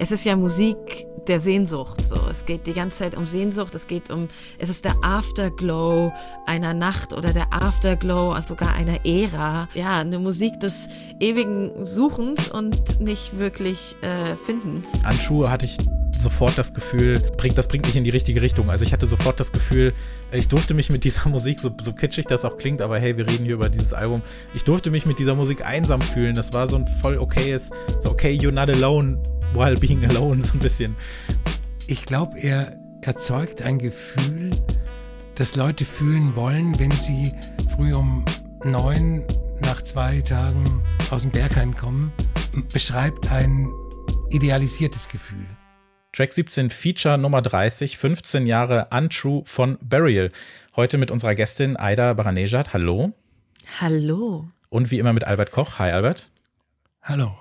Es ist ja Musik der Sehnsucht. So, es geht die ganze Zeit um Sehnsucht. Es geht um, es ist der Afterglow einer Nacht oder der Afterglow also sogar einer Ära. Ja, eine Musik des ewigen Suchens und nicht wirklich äh, Findens. An Schuhe hatte ich sofort das Gefühl, bringt, das bringt mich in die richtige Richtung. Also ich hatte sofort das Gefühl, ich durfte mich mit dieser Musik, so, so kitschig das auch klingt, aber hey, wir reden hier über dieses Album, ich durfte mich mit dieser Musik einsam fühlen. Das war so ein voll okayes, so okay, you're not alone while being alone, so ein bisschen. Ich glaube, er erzeugt ein Gefühl, das Leute fühlen wollen, wenn sie früh um neun nach zwei Tagen aus dem Berg kommen, beschreibt ein idealisiertes Gefühl. Track 17 Feature Nummer 30, 15 Jahre Untrue von Burial. Heute mit unserer Gästin Aida Baranejad. Hallo. Hallo. Und wie immer mit Albert Koch. Hi Albert. Hallo.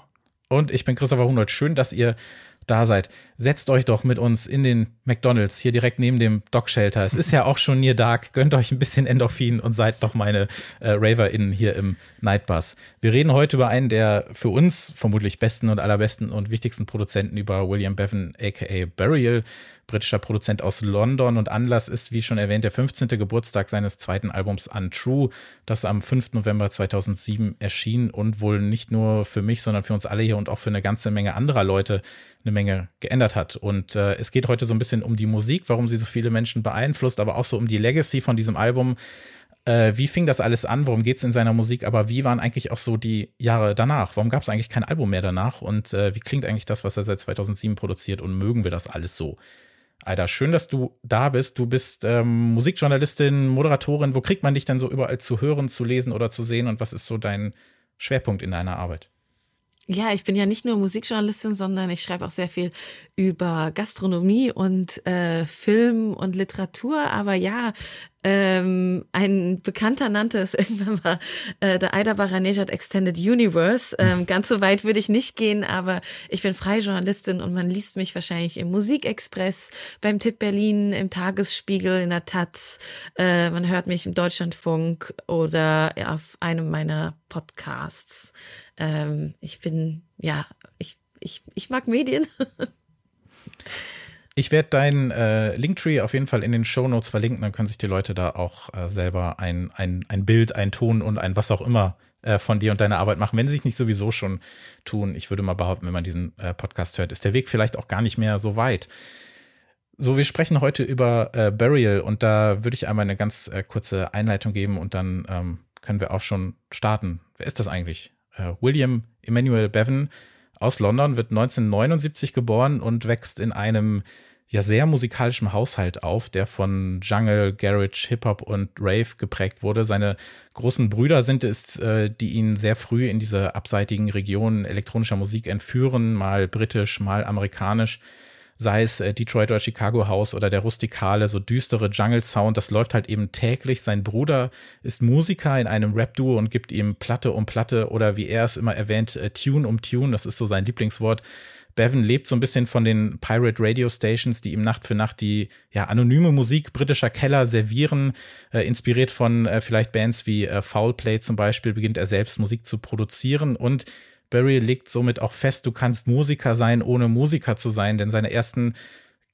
Und ich bin Christopher Hunold. Schön, dass ihr da seid, setzt euch doch mit uns in den McDonalds hier direkt neben dem Dog Shelter. Es ist ja auch schon near dark. Gönnt euch ein bisschen Endorphin und seid doch meine äh, RaverInnen hier im Nightbus. Wir reden heute über einen der für uns vermutlich besten und allerbesten und wichtigsten Produzenten über William Bevan, aka Burial britischer Produzent aus London und Anlass ist, wie schon erwähnt, der 15. Geburtstag seines zweiten Albums Untrue, das am 5. November 2007 erschien und wohl nicht nur für mich, sondern für uns alle hier und auch für eine ganze Menge anderer Leute eine Menge geändert hat. Und äh, es geht heute so ein bisschen um die Musik, warum sie so viele Menschen beeinflusst, aber auch so um die Legacy von diesem Album. Äh, wie fing das alles an? Worum geht es in seiner Musik? Aber wie waren eigentlich auch so die Jahre danach? Warum gab es eigentlich kein Album mehr danach? Und äh, wie klingt eigentlich das, was er seit 2007 produziert? Und mögen wir das alles so? Alter, schön, dass du da bist. Du bist ähm, Musikjournalistin, Moderatorin. Wo kriegt man dich denn so überall zu hören, zu lesen oder zu sehen? Und was ist so dein Schwerpunkt in deiner Arbeit? Ja, ich bin ja nicht nur Musikjournalistin, sondern ich schreibe auch sehr viel über Gastronomie und äh, Film und Literatur. Aber ja, ähm, ein Bekannter nannte es irgendwann mal äh, der Aida Baranejad Extended Universe. Ähm, ganz so weit würde ich nicht gehen, aber ich bin freie Journalistin und man liest mich wahrscheinlich im Musikexpress, beim Tipp Berlin, im Tagesspiegel, in der Taz. Äh, man hört mich im Deutschlandfunk oder auf einem meiner Podcasts. Ähm, ich bin, ja, ich, ich, ich mag Medien. Ich werde deinen äh, Linktree auf jeden Fall in den Show Notes verlinken, dann können sich die Leute da auch äh, selber ein, ein, ein Bild, ein Ton und ein was auch immer äh, von dir und deiner Arbeit machen, wenn sie es nicht sowieso schon tun. Ich würde mal behaupten, wenn man diesen äh, Podcast hört, ist der Weg vielleicht auch gar nicht mehr so weit. So, wir sprechen heute über äh, Burial und da würde ich einmal eine ganz äh, kurze Einleitung geben und dann ähm, können wir auch schon starten. Wer ist das eigentlich? William Emmanuel Bevan aus London wird 1979 geboren und wächst in einem ja sehr musikalischen Haushalt auf, der von Jungle, Garage, Hip-Hop und Rave geprägt wurde. Seine großen Brüder sind es, äh, die ihn sehr früh in diese abseitigen Regionen elektronischer Musik entführen, mal britisch, mal amerikanisch sei es äh, Detroit oder Chicago House oder der rustikale, so düstere Jungle Sound, das läuft halt eben täglich. Sein Bruder ist Musiker in einem Rap-Duo und gibt ihm Platte um Platte oder wie er es immer erwähnt, äh, Tune um Tune, das ist so sein Lieblingswort. Bevan lebt so ein bisschen von den Pirate Radio Stations, die ihm Nacht für Nacht die ja, anonyme Musik britischer Keller servieren. Äh, inspiriert von äh, vielleicht Bands wie äh, Foulplay zum Beispiel, beginnt er selbst Musik zu produzieren und Barry legt somit auch fest, du kannst Musiker sein, ohne Musiker zu sein, denn seine ersten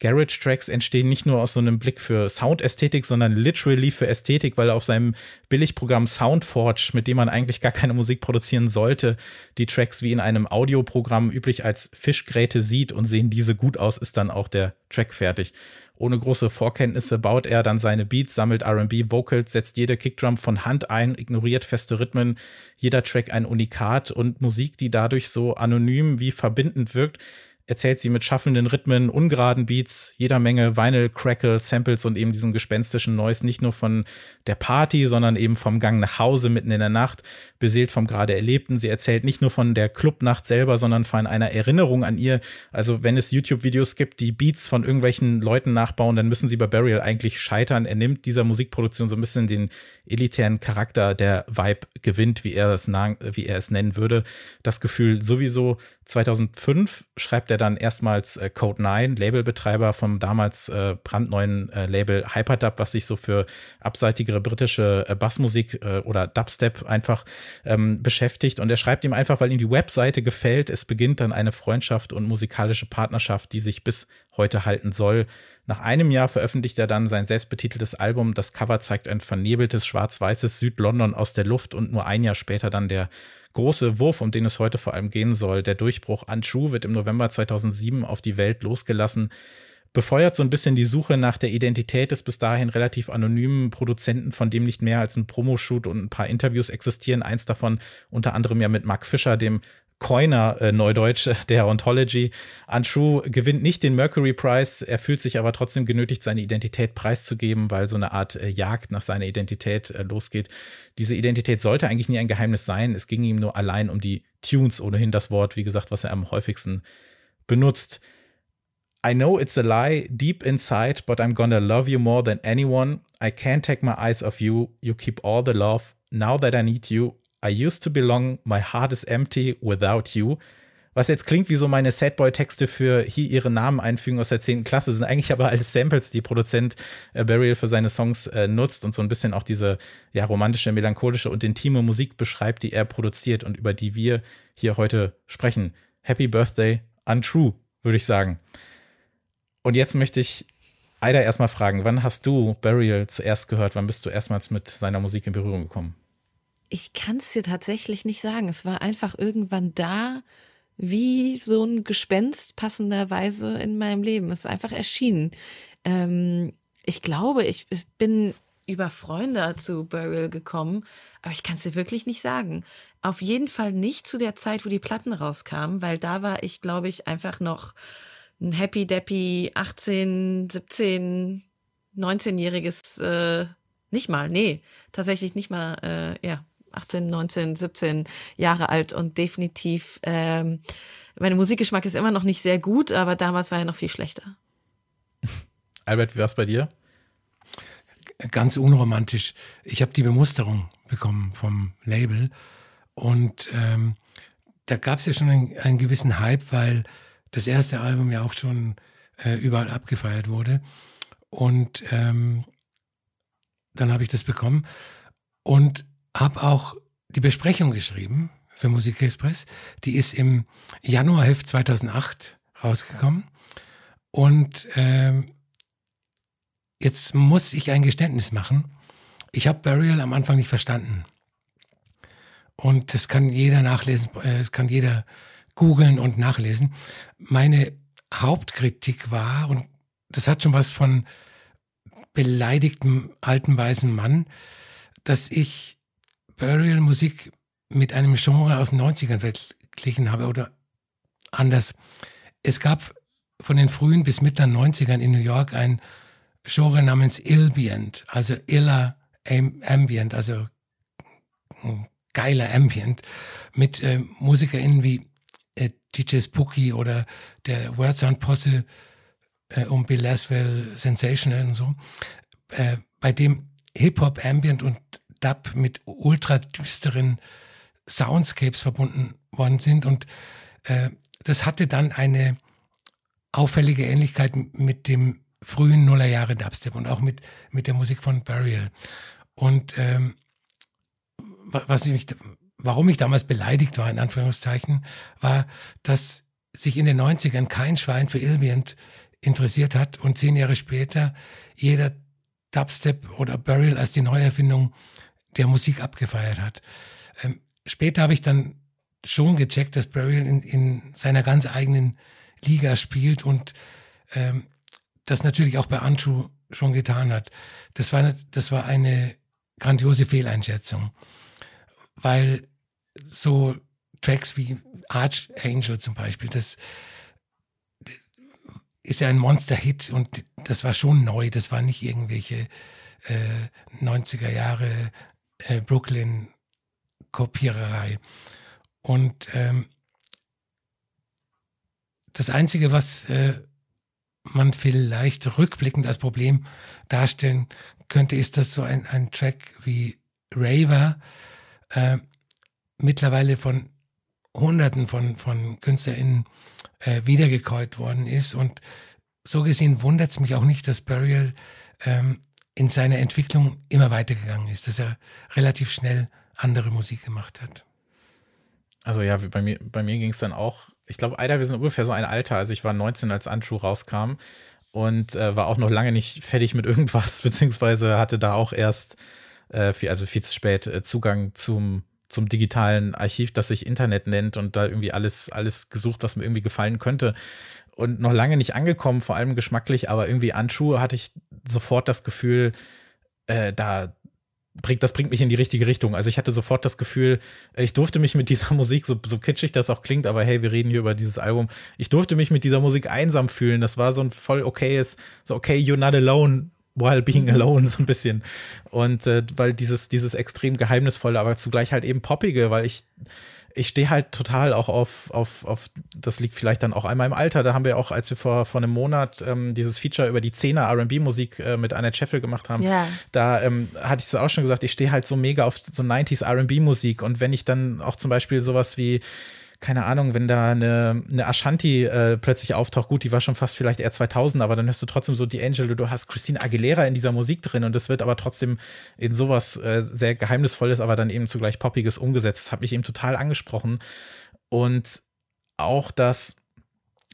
Garage-Tracks entstehen nicht nur aus so einem Blick für Soundästhetik, sondern literally für Ästhetik, weil auf seinem Billigprogramm Soundforge, mit dem man eigentlich gar keine Musik produzieren sollte, die Tracks wie in einem Audioprogramm üblich als Fischgräte sieht und sehen diese gut aus, ist dann auch der Track fertig. Ohne große Vorkenntnisse baut er dann seine Beats, sammelt RB, Vocals, setzt jede Kickdrum von Hand ein, ignoriert feste Rhythmen, jeder Track ein Unikat und Musik, die dadurch so anonym wie verbindend wirkt, erzählt sie mit schaffenden Rhythmen, ungeraden Beats, jeder Menge Vinyl, Crackle, Samples und eben diesem gespenstischen Noise nicht nur von der Party, sondern eben vom Gang nach Hause mitten in der Nacht, beseelt vom gerade Erlebten. Sie erzählt nicht nur von der Clubnacht selber, sondern von einer Erinnerung an ihr. Also wenn es YouTube-Videos gibt, die Beats von irgendwelchen Leuten nachbauen, dann müssen sie bei Burial eigentlich scheitern. Er nimmt dieser Musikproduktion so ein bisschen den elitären Charakter, der Vibe gewinnt, wie er es, wie er es nennen würde. Das Gefühl sowieso 2005 schreibt er dann erstmals äh, Code 9, Labelbetreiber vom damals äh, brandneuen äh, Label Hyperdub, was sich so für abseitigere britische äh, Bassmusik äh, oder Dubstep einfach ähm, beschäftigt. Und er schreibt ihm einfach, weil ihm die Webseite gefällt. Es beginnt dann eine Freundschaft und musikalische Partnerschaft, die sich bis heute halten soll. Nach einem Jahr veröffentlicht er dann sein selbstbetiteltes Album. Das Cover zeigt ein vernebeltes schwarz-weißes Südlondon aus der Luft und nur ein Jahr später dann der große Wurf, um den es heute vor allem gehen soll. Der Durchbruch Untrue wird im November 2007 auf die Welt losgelassen. Befeuert so ein bisschen die Suche nach der Identität des bis dahin relativ anonymen Produzenten, von dem nicht mehr als ein Promoshoot und ein paar Interviews existieren. Eins davon unter anderem ja mit Mark Fischer, dem Coiner äh, Neudeutsch der Ontology. Untrue gewinnt nicht den Mercury Prize, er fühlt sich aber trotzdem genötigt, seine Identität preiszugeben, weil so eine Art äh, Jagd nach seiner Identität äh, losgeht. Diese Identität sollte eigentlich nie ein Geheimnis sein. Es ging ihm nur allein um die Tunes, ohnehin das Wort, wie gesagt, was er am häufigsten benutzt. I know it's a lie deep inside, but I'm gonna love you more than anyone. I can't take my eyes off you. You keep all the love. Now that I need you, I used to belong, my heart is empty without you. Was jetzt klingt wie so meine Sadboy-Texte für hier ihre Namen einfügen aus der 10. Klasse, sind eigentlich aber alles Samples, die Produzent äh, Burial für seine Songs äh, nutzt und so ein bisschen auch diese ja, romantische, melancholische und intime Musik beschreibt, die er produziert und über die wir hier heute sprechen. Happy Birthday, Untrue, würde ich sagen. Und jetzt möchte ich Aida erstmal fragen, wann hast du Burial zuerst gehört? Wann bist du erstmals mit seiner Musik in Berührung gekommen? Ich kann es dir tatsächlich nicht sagen. Es war einfach irgendwann da, wie so ein Gespenst passenderweise in meinem Leben. Es ist einfach erschienen. Ähm, ich glaube, ich bin über Freunde zu Burial gekommen, aber ich kann es dir wirklich nicht sagen. Auf jeden Fall nicht zu der Zeit, wo die Platten rauskamen, weil da war ich, glaube ich, einfach noch ein happy deppy 18, 17, 19-jähriges, äh, nicht mal, nee, tatsächlich nicht mal, äh, ja, 18, 19, 17 Jahre alt und definitiv, ähm, mein Musikgeschmack ist immer noch nicht sehr gut, aber damals war er noch viel schlechter. Albert, wie war es bei dir? Ganz unromantisch. Ich habe die Bemusterung bekommen vom Label und ähm, da gab es ja schon einen, einen, gewissen Hype, weil das erste Album ja auch schon äh, überall abgefeiert wurde. Und ähm, dann habe ich das bekommen. Und habe auch die Besprechung geschrieben für Musikexpress. Die ist im Januarheft 2008 rausgekommen. Und ähm, jetzt muss ich ein Geständnis machen. Ich habe Burial am Anfang nicht verstanden. Und das kann jeder nachlesen, äh, das kann jeder googeln und nachlesen. Meine Hauptkritik war, und das hat schon was von beleidigtem alten weißen Mann, dass ich Burial-Musik mit einem Genre aus den 90ern verglichen habe oder anders. Es gab von den frühen bis mittleren 90ern in New York ein Genre namens Illbient, also iller Ambient, also geiler Ambient, mit äh, MusikerInnen wie äh, DJ Spooky oder der Word Sound Posse äh, um Bill Laswell Sensational und so, äh, bei dem Hip-Hop, Ambient und Dub mit ultra düsteren Soundscapes verbunden worden sind. Und äh, das hatte dann eine auffällige Ähnlichkeit mit dem frühen Nullerjahre Dubstep und auch mit, mit der Musik von Burial. Und ähm, was ich mich, warum ich damals beleidigt war, in Anführungszeichen, war, dass sich in den 90ern kein Schwein für Ilbient interessiert hat und zehn Jahre später jeder Dubstep oder Burial als die Neuerfindung der Musik abgefeiert hat. Ähm, später habe ich dann schon gecheckt, dass Burial in, in seiner ganz eigenen Liga spielt und ähm, das natürlich auch bei Untrue schon getan hat. Das war, das war eine grandiose Fehleinschätzung, weil so Tracks wie Archangel zum Beispiel, das ist ja ein Monster-Hit und das war schon neu, das war nicht irgendwelche äh, 90er Jahre äh, Brooklyn-Kopiererei. Und ähm, das Einzige, was äh, man vielleicht rückblickend als Problem darstellen könnte, ist, dass so ein, ein Track wie Raver äh, mittlerweile von Hunderten von, von KünstlerInnen äh, wiedergekäut worden ist. Und so gesehen wundert es mich auch nicht, dass Burial ähm, in seiner Entwicklung immer weitergegangen ist, dass er relativ schnell andere Musik gemacht hat. Also ja, bei mir, bei mir ging es dann auch, ich glaube, Eider, wir sind ungefähr so ein Alter. Also ich war 19, als Untrue rauskam und äh, war auch noch lange nicht fertig mit irgendwas, beziehungsweise hatte da auch erst, äh, viel, also viel zu spät, äh, Zugang zum, zum digitalen Archiv, das sich Internet nennt und da irgendwie alles, alles gesucht, was mir irgendwie gefallen könnte. Und noch lange nicht angekommen, vor allem geschmacklich, aber irgendwie Untrue hatte ich sofort das Gefühl, äh, da bringt, das bringt mich in die richtige Richtung. Also ich hatte sofort das Gefühl, ich durfte mich mit dieser Musik, so, so kitschig das auch klingt, aber hey, wir reden hier über dieses Album, ich durfte mich mit dieser Musik einsam fühlen. Das war so ein voll okayes, so okay, you're not alone while being mhm. alone, so ein bisschen. Und äh, weil dieses, dieses extrem geheimnisvolle, aber zugleich halt eben poppige, weil ich ich stehe halt total auch auf, auf, auf, das liegt vielleicht dann auch einmal im Alter. Da haben wir auch, als wir vor, vor einem Monat ähm, dieses Feature über die Zehner RB-Musik äh, mit Annette Scheffel gemacht haben, ja. da ähm, hatte ich es auch schon gesagt, ich stehe halt so mega auf so 90s RB-Musik. Und wenn ich dann auch zum Beispiel sowas wie keine Ahnung, wenn da eine, eine Ashanti äh, plötzlich auftaucht, gut, die war schon fast vielleicht eher 2000, aber dann hörst du trotzdem so die Angel, du hast Christine Aguilera in dieser Musik drin und das wird aber trotzdem in sowas äh, sehr geheimnisvolles, aber dann eben zugleich poppiges umgesetzt. Das hat mich eben total angesprochen und auch das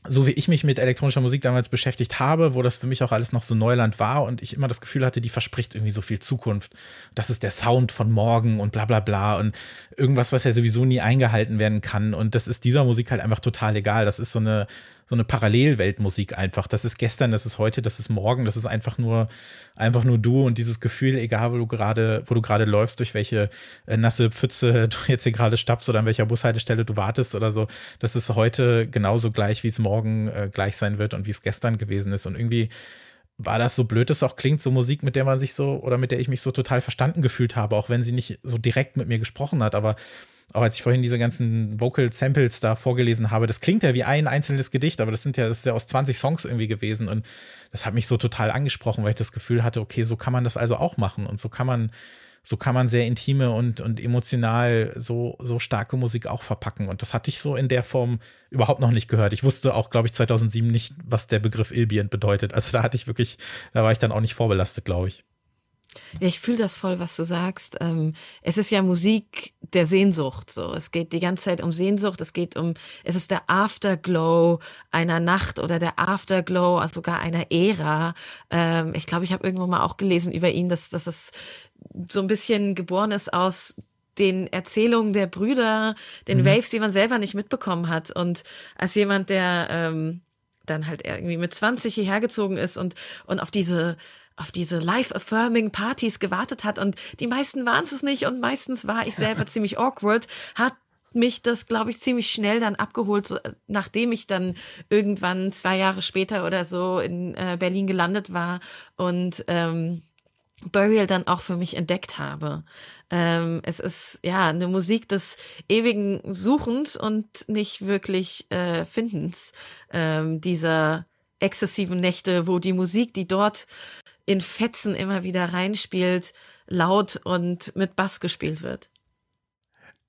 so wie ich mich mit elektronischer Musik damals beschäftigt habe, wo das für mich auch alles noch so Neuland war und ich immer das Gefühl hatte, die verspricht irgendwie so viel Zukunft. Das ist der Sound von morgen und bla bla bla und irgendwas, was ja sowieso nie eingehalten werden kann. Und das ist dieser Musik halt einfach total egal. Das ist so eine, so eine Parallelweltmusik einfach. Das ist gestern, das ist heute, das ist morgen, das ist einfach nur, einfach nur du und dieses Gefühl, egal wo du gerade, wo du gerade läufst, durch welche äh, nasse Pfütze du jetzt hier gerade stapfst oder an welcher Bushaltestelle du wartest oder so, das ist heute genauso gleich, wie es morgen äh, gleich sein wird und wie es gestern gewesen ist. Und irgendwie war das so blöd es auch klingt, so Musik, mit der man sich so oder mit der ich mich so total verstanden gefühlt habe, auch wenn sie nicht so direkt mit mir gesprochen hat, aber auch als ich vorhin diese ganzen Vocal Samples da vorgelesen habe, das klingt ja wie ein einzelnes Gedicht, aber das sind ja, das ist ja aus 20 Songs irgendwie gewesen und das hat mich so total angesprochen, weil ich das Gefühl hatte, okay, so kann man das also auch machen und so kann man, so kann man sehr intime und, und emotional so, so starke Musik auch verpacken. Und das hatte ich so in der Form überhaupt noch nicht gehört. Ich wusste auch, glaube ich, 2007 nicht, was der Begriff Ilbient bedeutet. Also da hatte ich wirklich, da war ich dann auch nicht vorbelastet, glaube ich. Ja, ich fühle das voll, was du sagst. Ähm, es ist ja Musik der Sehnsucht. So, es geht die ganze Zeit um Sehnsucht. Es geht um, es ist der Afterglow einer Nacht oder der Afterglow also sogar einer Ära. Ähm, ich glaube, ich habe irgendwo mal auch gelesen über ihn, dass, dass es so ein bisschen geboren ist aus den Erzählungen der Brüder, den mhm. Waves, die man selber nicht mitbekommen hat. Und als jemand, der ähm, dann halt irgendwie mit 20 hierher gezogen ist und, und auf diese auf diese life-affirming Partys gewartet hat und die meisten waren es nicht und meistens war ich selber ziemlich awkward, hat mich das, glaube ich, ziemlich schnell dann abgeholt, so, nachdem ich dann irgendwann zwei Jahre später oder so in äh, Berlin gelandet war und ähm, Burial dann auch für mich entdeckt habe. Ähm, es ist ja eine Musik des ewigen Suchens und nicht wirklich äh, Findens ähm, dieser exzessiven Nächte, wo die Musik, die dort in Fetzen immer wieder reinspielt, laut und mit Bass gespielt wird.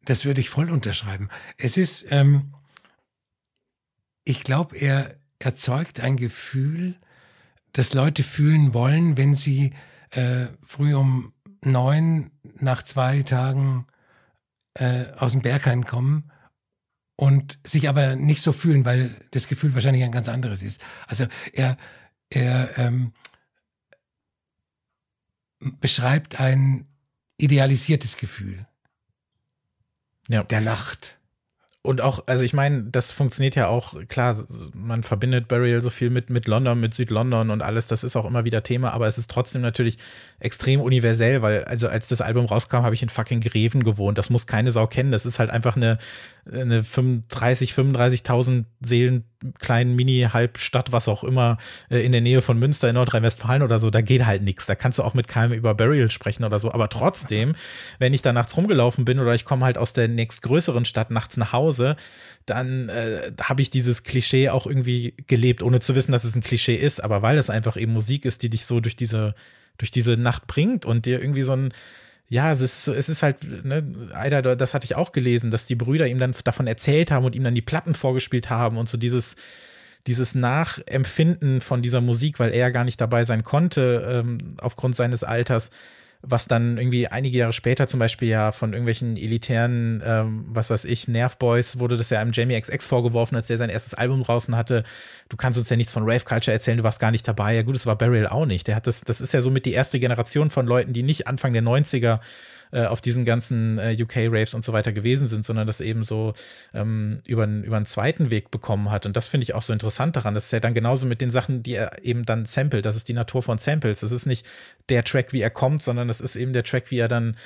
Das würde ich voll unterschreiben. Es ist, ähm, ich glaube, er erzeugt ein Gefühl, das Leute fühlen wollen, wenn sie äh, früh um neun nach zwei Tagen äh, aus dem Berg kommen und sich aber nicht so fühlen, weil das Gefühl wahrscheinlich ein ganz anderes ist. Also er, er ähm, beschreibt ein idealisiertes Gefühl ja. der Nacht. Und auch, also ich meine, das funktioniert ja auch, klar, man verbindet Burial so viel mit, mit London, mit Südlondon und alles, das ist auch immer wieder Thema, aber es ist trotzdem natürlich extrem universell, weil, also als das Album rauskam, habe ich in fucking Greven gewohnt. Das muss keine Sau kennen. Das ist halt einfach eine, eine 35, 35.000 Seelen kleinen Mini-Halbstadt, was auch immer, äh, in der Nähe von Münster in Nordrhein-Westfalen oder so, da geht halt nichts. Da kannst du auch mit keinem über Burial sprechen oder so. Aber trotzdem, wenn ich da nachts rumgelaufen bin oder ich komme halt aus der nächstgrößeren Stadt nachts nach Hause, dann äh, habe ich dieses Klischee auch irgendwie gelebt, ohne zu wissen, dass es ein Klischee ist, aber weil es einfach eben Musik ist, die dich so durch diese, durch diese Nacht bringt und dir irgendwie so ein, ja, es ist, es ist halt, ne, Eider, das hatte ich auch gelesen, dass die Brüder ihm dann davon erzählt haben und ihm dann die Platten vorgespielt haben und so dieses, dieses Nachempfinden von dieser Musik, weil er gar nicht dabei sein konnte, ähm, aufgrund seines Alters, was dann irgendwie einige Jahre später zum Beispiel ja von irgendwelchen elitären, ähm, was weiß ich, Nervboys wurde das ja einem Jamie XX vorgeworfen, als der sein erstes Album draußen hatte. Du kannst uns ja nichts von Rave Culture erzählen, du warst gar nicht dabei. Ja gut, das war Burial auch nicht. Der hat das, das ist ja so mit die erste Generation von Leuten, die nicht Anfang der 90er äh, auf diesen ganzen äh, UK-Raves und so weiter gewesen sind, sondern das eben so ähm, über, über einen zweiten Weg bekommen hat. Und das finde ich auch so interessant daran. Das ist ja dann genauso mit den Sachen, die er eben dann samplet. Das ist die Natur von Samples. Das ist nicht der Track, wie er kommt, sondern das ist eben der Track, wie er dann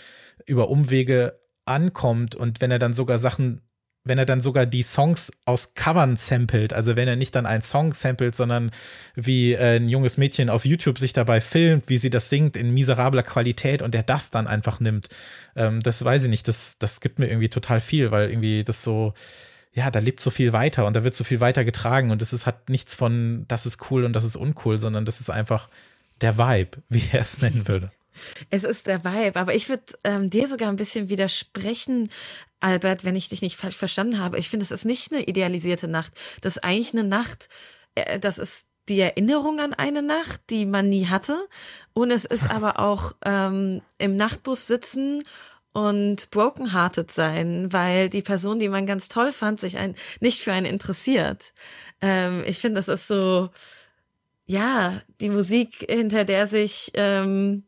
über Umwege ankommt und wenn er dann sogar Sachen wenn er dann sogar die Songs aus Covern samplet, also wenn er nicht dann einen Song samplet, sondern wie äh, ein junges Mädchen auf YouTube sich dabei filmt, wie sie das singt in miserabler Qualität und er das dann einfach nimmt, ähm, das weiß ich nicht, das, das gibt mir irgendwie total viel, weil irgendwie das so, ja, da lebt so viel weiter und da wird so viel weiter getragen und es ist, hat nichts von, das ist cool und das ist uncool, sondern das ist einfach der Vibe, wie er es nennen würde. Es ist der Vibe, aber ich würde ähm, dir sogar ein bisschen widersprechen, Albert, wenn ich dich nicht falsch verstanden habe. Ich finde, es ist nicht eine idealisierte Nacht. Das ist eigentlich eine Nacht, äh, das ist die Erinnerung an eine Nacht, die man nie hatte. Und es ist aber auch ähm, im Nachtbus sitzen und brokenhearted sein, weil die Person, die man ganz toll fand, sich ein, nicht für einen interessiert. Ähm, ich finde, das ist so, ja, die Musik, hinter der sich ähm,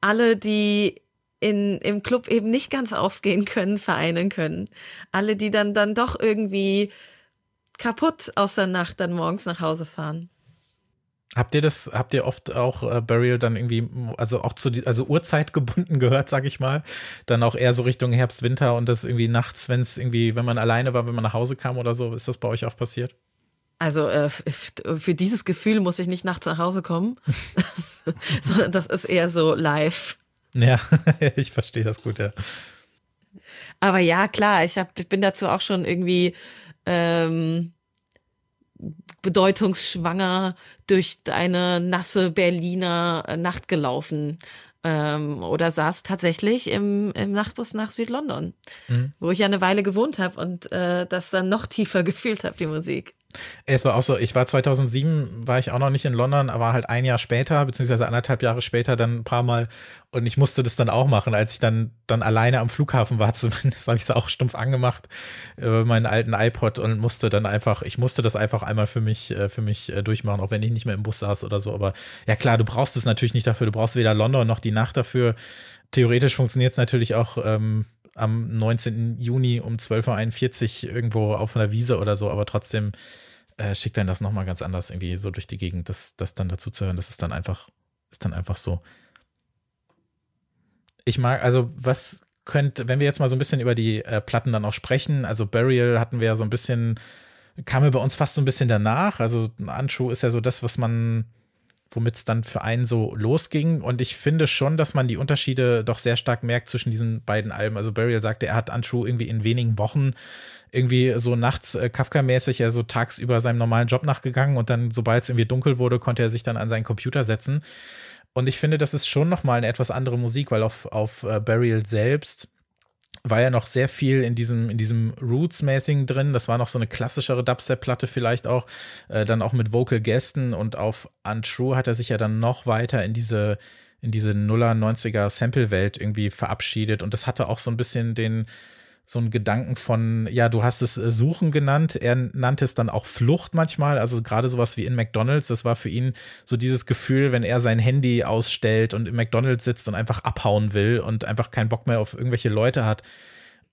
alle, die in, im Club eben nicht ganz aufgehen können, vereinen können. Alle, die dann, dann doch irgendwie kaputt aus der Nacht dann morgens nach Hause fahren. Habt ihr das, habt ihr oft auch äh, Burial dann irgendwie, also auch zu, also Uhrzeit gebunden gehört, sag ich mal, dann auch eher so Richtung Herbst, Winter und das irgendwie nachts, wenn es irgendwie, wenn man alleine war, wenn man nach Hause kam oder so, ist das bei euch auch passiert? Also äh, für dieses Gefühl muss ich nicht nachts nach Hause kommen, sondern das ist eher so live. Ja, ich verstehe das gut, ja. Aber ja, klar, ich, hab, ich bin dazu auch schon irgendwie ähm, bedeutungsschwanger durch eine nasse Berliner Nacht gelaufen ähm, oder saß tatsächlich im, im Nachtbus nach Südlondon, mhm. wo ich ja eine Weile gewohnt habe und äh, das dann noch tiefer gefühlt habe, die Musik. Es war auch so, ich war 2007, war ich auch noch nicht in London, aber halt ein Jahr später, beziehungsweise anderthalb Jahre später dann ein paar Mal. Und ich musste das dann auch machen, als ich dann, dann alleine am Flughafen war zumindest, habe ich es auch stumpf angemacht, über meinen alten iPod und musste dann einfach, ich musste das einfach einmal für mich, äh, für mich äh, durchmachen, auch wenn ich nicht mehr im Bus saß oder so, aber ja klar, du brauchst es natürlich nicht dafür, du brauchst weder London noch die Nacht dafür. Theoretisch funktioniert es natürlich auch ähm, am 19. Juni um 12.41 Uhr irgendwo auf einer Wiese oder so, aber trotzdem äh, schickt dann das nochmal ganz anders irgendwie so durch die Gegend, das, das dann dazu zu hören. Das ist dann einfach, ist dann einfach so. Ich mag, also was könnte, wenn wir jetzt mal so ein bisschen über die äh, Platten dann auch sprechen, also Burial hatten wir ja so ein bisschen, kam mir bei uns fast so ein bisschen danach. Also Anschuh ist ja so das, was man womit es dann für einen so losging. Und ich finde schon, dass man die Unterschiede doch sehr stark merkt zwischen diesen beiden Alben. Also Burial sagte, er hat Untrue irgendwie in wenigen Wochen irgendwie so nachts äh, Kafka-mäßig, ja so tagsüber seinem normalen Job nachgegangen und dann, sobald es irgendwie dunkel wurde, konnte er sich dann an seinen Computer setzen. Und ich finde, das ist schon nochmal eine etwas andere Musik, weil auf, auf äh, Burial selbst war ja noch sehr viel in diesem, in diesem Roots-mäßigen drin. Das war noch so eine klassischere Dubstep-Platte vielleicht auch, äh, dann auch mit Vocal-Gästen und auf Untrue hat er sich ja dann noch weiter in diese, in diese Nuller, 90er Sample-Welt irgendwie verabschiedet und das hatte auch so ein bisschen den, so einen Gedanken von, ja, du hast es äh, Suchen genannt, er nannte es dann auch Flucht manchmal, also gerade sowas wie in McDonalds, das war für ihn so dieses Gefühl, wenn er sein Handy ausstellt und im McDonalds sitzt und einfach abhauen will und einfach keinen Bock mehr auf irgendwelche Leute hat.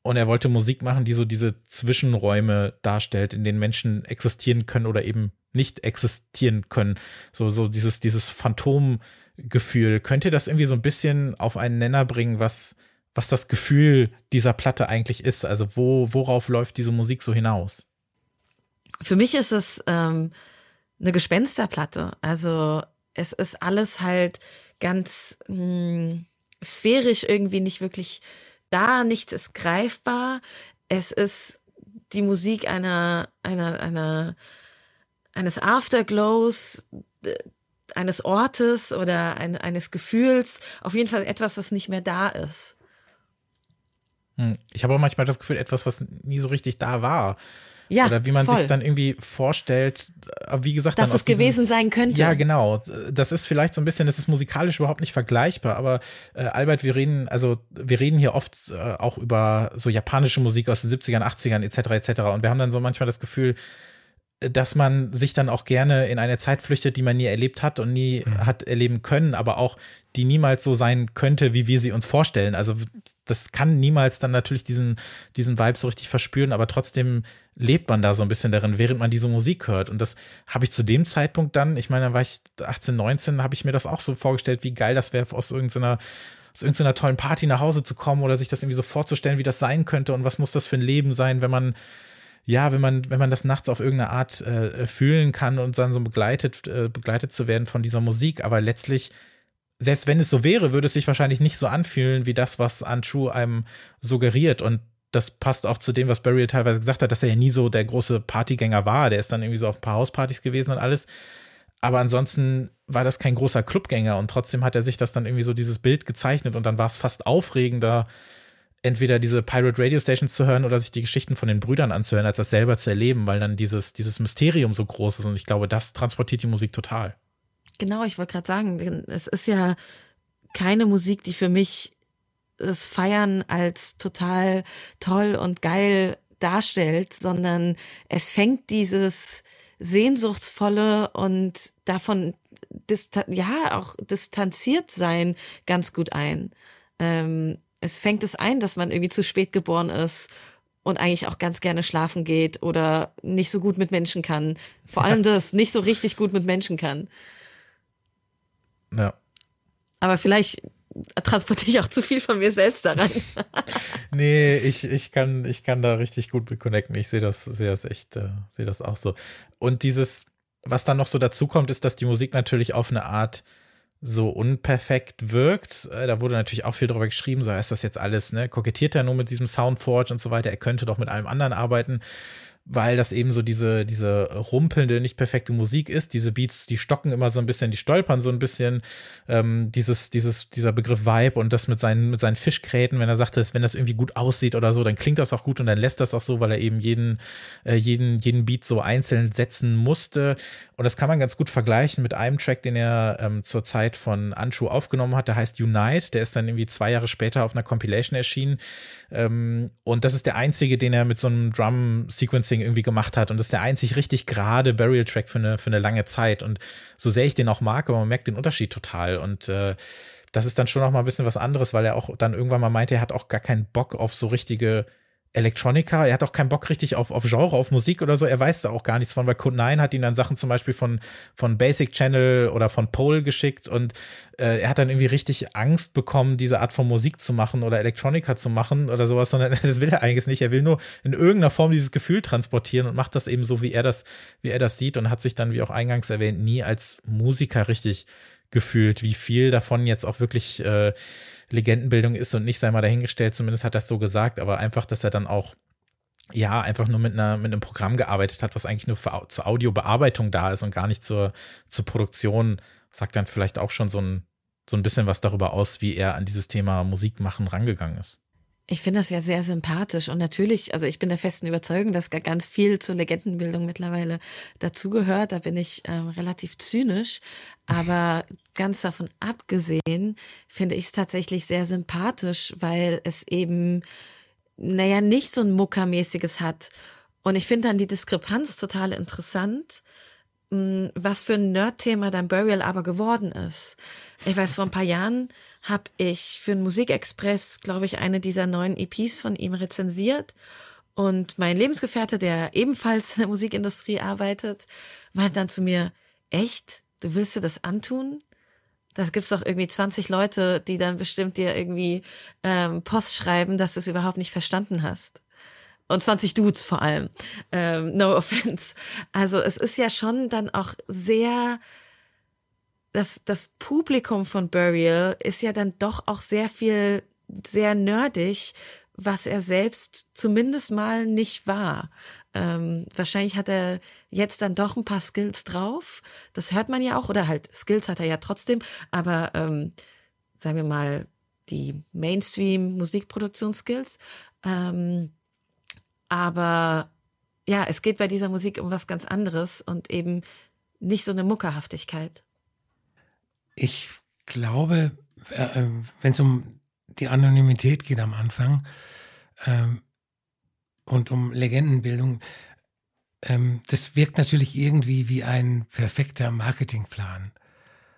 Und er wollte Musik machen, die so diese Zwischenräume darstellt, in denen Menschen existieren können oder eben nicht existieren können. So, so dieses, dieses Phantomgefühl. Könnt ihr das irgendwie so ein bisschen auf einen Nenner bringen, was, was das Gefühl dieser Platte eigentlich ist. Also wo, worauf läuft diese Musik so hinaus? Für mich ist es ähm, eine Gespensterplatte. Also es ist alles halt ganz mh, hm, sphärisch irgendwie nicht wirklich da, nichts ist greifbar. Es ist die Musik einer, einer, einer, eines Afterglows, eines Ortes oder ein, eines Gefühls. Auf jeden Fall etwas, was nicht mehr da ist. Hm. Ich habe auch manchmal das Gefühl, etwas, was nie so richtig da war. Ja, Oder wie man sich dann irgendwie vorstellt, äh, wie gesagt, Dass es gewesen sein könnte. Ja, genau. Das ist vielleicht so ein bisschen, das ist musikalisch überhaupt nicht vergleichbar, aber äh, Albert, wir reden, also wir reden hier oft äh, auch über so japanische Musik aus den 70ern, 80ern etc. etc. Und wir haben dann so manchmal das Gefühl, dass man sich dann auch gerne in eine Zeit flüchtet, die man nie erlebt hat und nie Mhm. hat erleben können, aber auch die niemals so sein könnte, wie wir sie uns vorstellen. Also das kann niemals dann natürlich diesen, diesen Vibe so richtig verspüren, aber trotzdem lebt man da so ein bisschen darin, während man diese Musik hört. Und das habe ich zu dem Zeitpunkt dann, ich meine, da war ich 18, 19, habe ich mir das auch so vorgestellt, wie geil das wäre, aus irgendeiner aus irgendeiner tollen Party nach Hause zu kommen oder sich das irgendwie so vorzustellen, wie das sein könnte und was muss das für ein Leben sein, wenn man ja, wenn man, wenn man das nachts auf irgendeine Art äh, fühlen kann und dann so begleitet, äh, begleitet zu werden von dieser Musik, aber letztlich, selbst wenn es so wäre, würde es sich wahrscheinlich nicht so anfühlen wie das, was Untrue einem suggeriert. Und das passt auch zu dem, was Burial teilweise gesagt hat, dass er ja nie so der große Partygänger war. Der ist dann irgendwie so auf ein paar Hauspartys gewesen und alles. Aber ansonsten war das kein großer Clubgänger und trotzdem hat er sich das dann irgendwie so dieses Bild gezeichnet und dann war es fast aufregender, entweder diese Pirate Radio Stations zu hören oder sich die Geschichten von den Brüdern anzuhören, als das selber zu erleben, weil dann dieses, dieses Mysterium so groß ist und ich glaube, das transportiert die Musik total. Genau, ich wollte gerade sagen, es ist ja keine Musik, die für mich das Feiern als total toll und geil darstellt, sondern es fängt dieses sehnsuchtsvolle und davon ja auch distanziert sein ganz gut ein. Ähm, es fängt es ein, dass man irgendwie zu spät geboren ist und eigentlich auch ganz gerne schlafen geht oder nicht so gut mit Menschen kann. Vor allem das, nicht so richtig gut mit Menschen kann. Ja. Aber vielleicht transportiere ich auch zu viel von mir selbst da rein. Nee, ich, ich kann, ich kann da richtig gut mit connecten. Ich sehe das, sehe das echt, äh, sehe das auch so. Und dieses, was dann noch so dazu kommt, ist, dass die Musik natürlich auf eine Art so unperfekt wirkt. Äh, Da wurde natürlich auch viel drüber geschrieben, so ist das jetzt alles, ne? Kokettiert er nur mit diesem Soundforge und so weiter, er könnte doch mit allem anderen arbeiten, weil das eben so diese, diese rumpelnde, nicht perfekte Musik ist. Diese Beats, die stocken immer so ein bisschen, die stolpern so ein bisschen. Ähm, dieses, dieses, dieser Begriff Vibe und das mit seinen, mit seinen Fischgräten, wenn er sagt, dass, wenn das irgendwie gut aussieht oder so, dann klingt das auch gut und dann lässt das auch so, weil er eben jeden, äh, jeden, jeden Beat so einzeln setzen musste. Und das kann man ganz gut vergleichen mit einem Track, den er ähm, zur Zeit von Anshu aufgenommen hat. Der heißt Unite. Der ist dann irgendwie zwei Jahre später auf einer Compilation erschienen. Ähm, und das ist der einzige, den er mit so einem Drum-Sequencing irgendwie gemacht hat. Und das ist der einzig richtig gerade Burial-Track für eine, für eine lange Zeit. Und so sehr ich den auch mag, aber man merkt den Unterschied total. Und äh, das ist dann schon noch mal ein bisschen was anderes, weil er auch dann irgendwann mal meinte, er hat auch gar keinen Bock auf so richtige Electronica. Er hat auch keinen Bock richtig auf, auf Genre, auf Musik oder so. Er weiß da auch gar nichts von, weil Code 9 hat ihm dann Sachen zum Beispiel von, von Basic Channel oder von Pole geschickt und äh, er hat dann irgendwie richtig Angst bekommen, diese Art von Musik zu machen oder Electronica zu machen oder sowas, sondern das will er eigentlich nicht. Er will nur in irgendeiner Form dieses Gefühl transportieren und macht das eben so, wie er das, wie er das sieht und hat sich dann, wie auch eingangs erwähnt, nie als Musiker richtig gefühlt, wie viel davon jetzt auch wirklich äh, Legendenbildung ist und nicht sei mal dahingestellt, zumindest hat er es so gesagt, aber einfach, dass er dann auch ja, einfach nur mit einer, mit einem Programm gearbeitet hat, was eigentlich nur für, zur Audiobearbeitung da ist und gar nicht zur, zur Produktion, sagt dann vielleicht auch schon so ein, so ein bisschen was darüber aus, wie er an dieses Thema Musik machen rangegangen ist. Ich finde das ja sehr sympathisch und natürlich, also ich bin der festen Überzeugung, dass ga- ganz viel zur Legendenbildung mittlerweile dazugehört. Da bin ich ähm, relativ zynisch, aber ganz davon abgesehen finde ich es tatsächlich sehr sympathisch, weil es eben, naja, nicht so ein Muckermäßiges hat. Und ich finde dann die Diskrepanz total interessant, mh, was für ein Nerd-Thema dann Burial aber geworden ist. Ich weiß, vor ein paar Jahren habe ich für den Musikexpress, glaube ich, eine dieser neuen EPs von ihm rezensiert. Und mein Lebensgefährte, der ebenfalls in der Musikindustrie arbeitet, meint dann zu mir, echt, du willst dir das antun? Da gibt's doch irgendwie 20 Leute, die dann bestimmt dir irgendwie ähm, Post schreiben, dass du es überhaupt nicht verstanden hast. Und 20 Dudes vor allem. Ähm, no offense. Also es ist ja schon dann auch sehr, das, das Publikum von Burial ist ja dann doch auch sehr viel, sehr nerdig, was er selbst zumindest mal nicht war. ähm, wahrscheinlich hat er jetzt dann doch ein paar Skills drauf. Das hört man ja auch, oder halt Skills hat er ja trotzdem, aber ähm, sagen wir mal die Mainstream-Musikproduktionsskills. Ähm, aber ja, es geht bei dieser Musik um was ganz anderes und eben nicht so eine Muckerhaftigkeit. Ich glaube, äh, wenn es um die Anonymität geht am Anfang ähm, und um Legendenbildung, ähm, das wirkt natürlich irgendwie wie ein perfekter Marketingplan.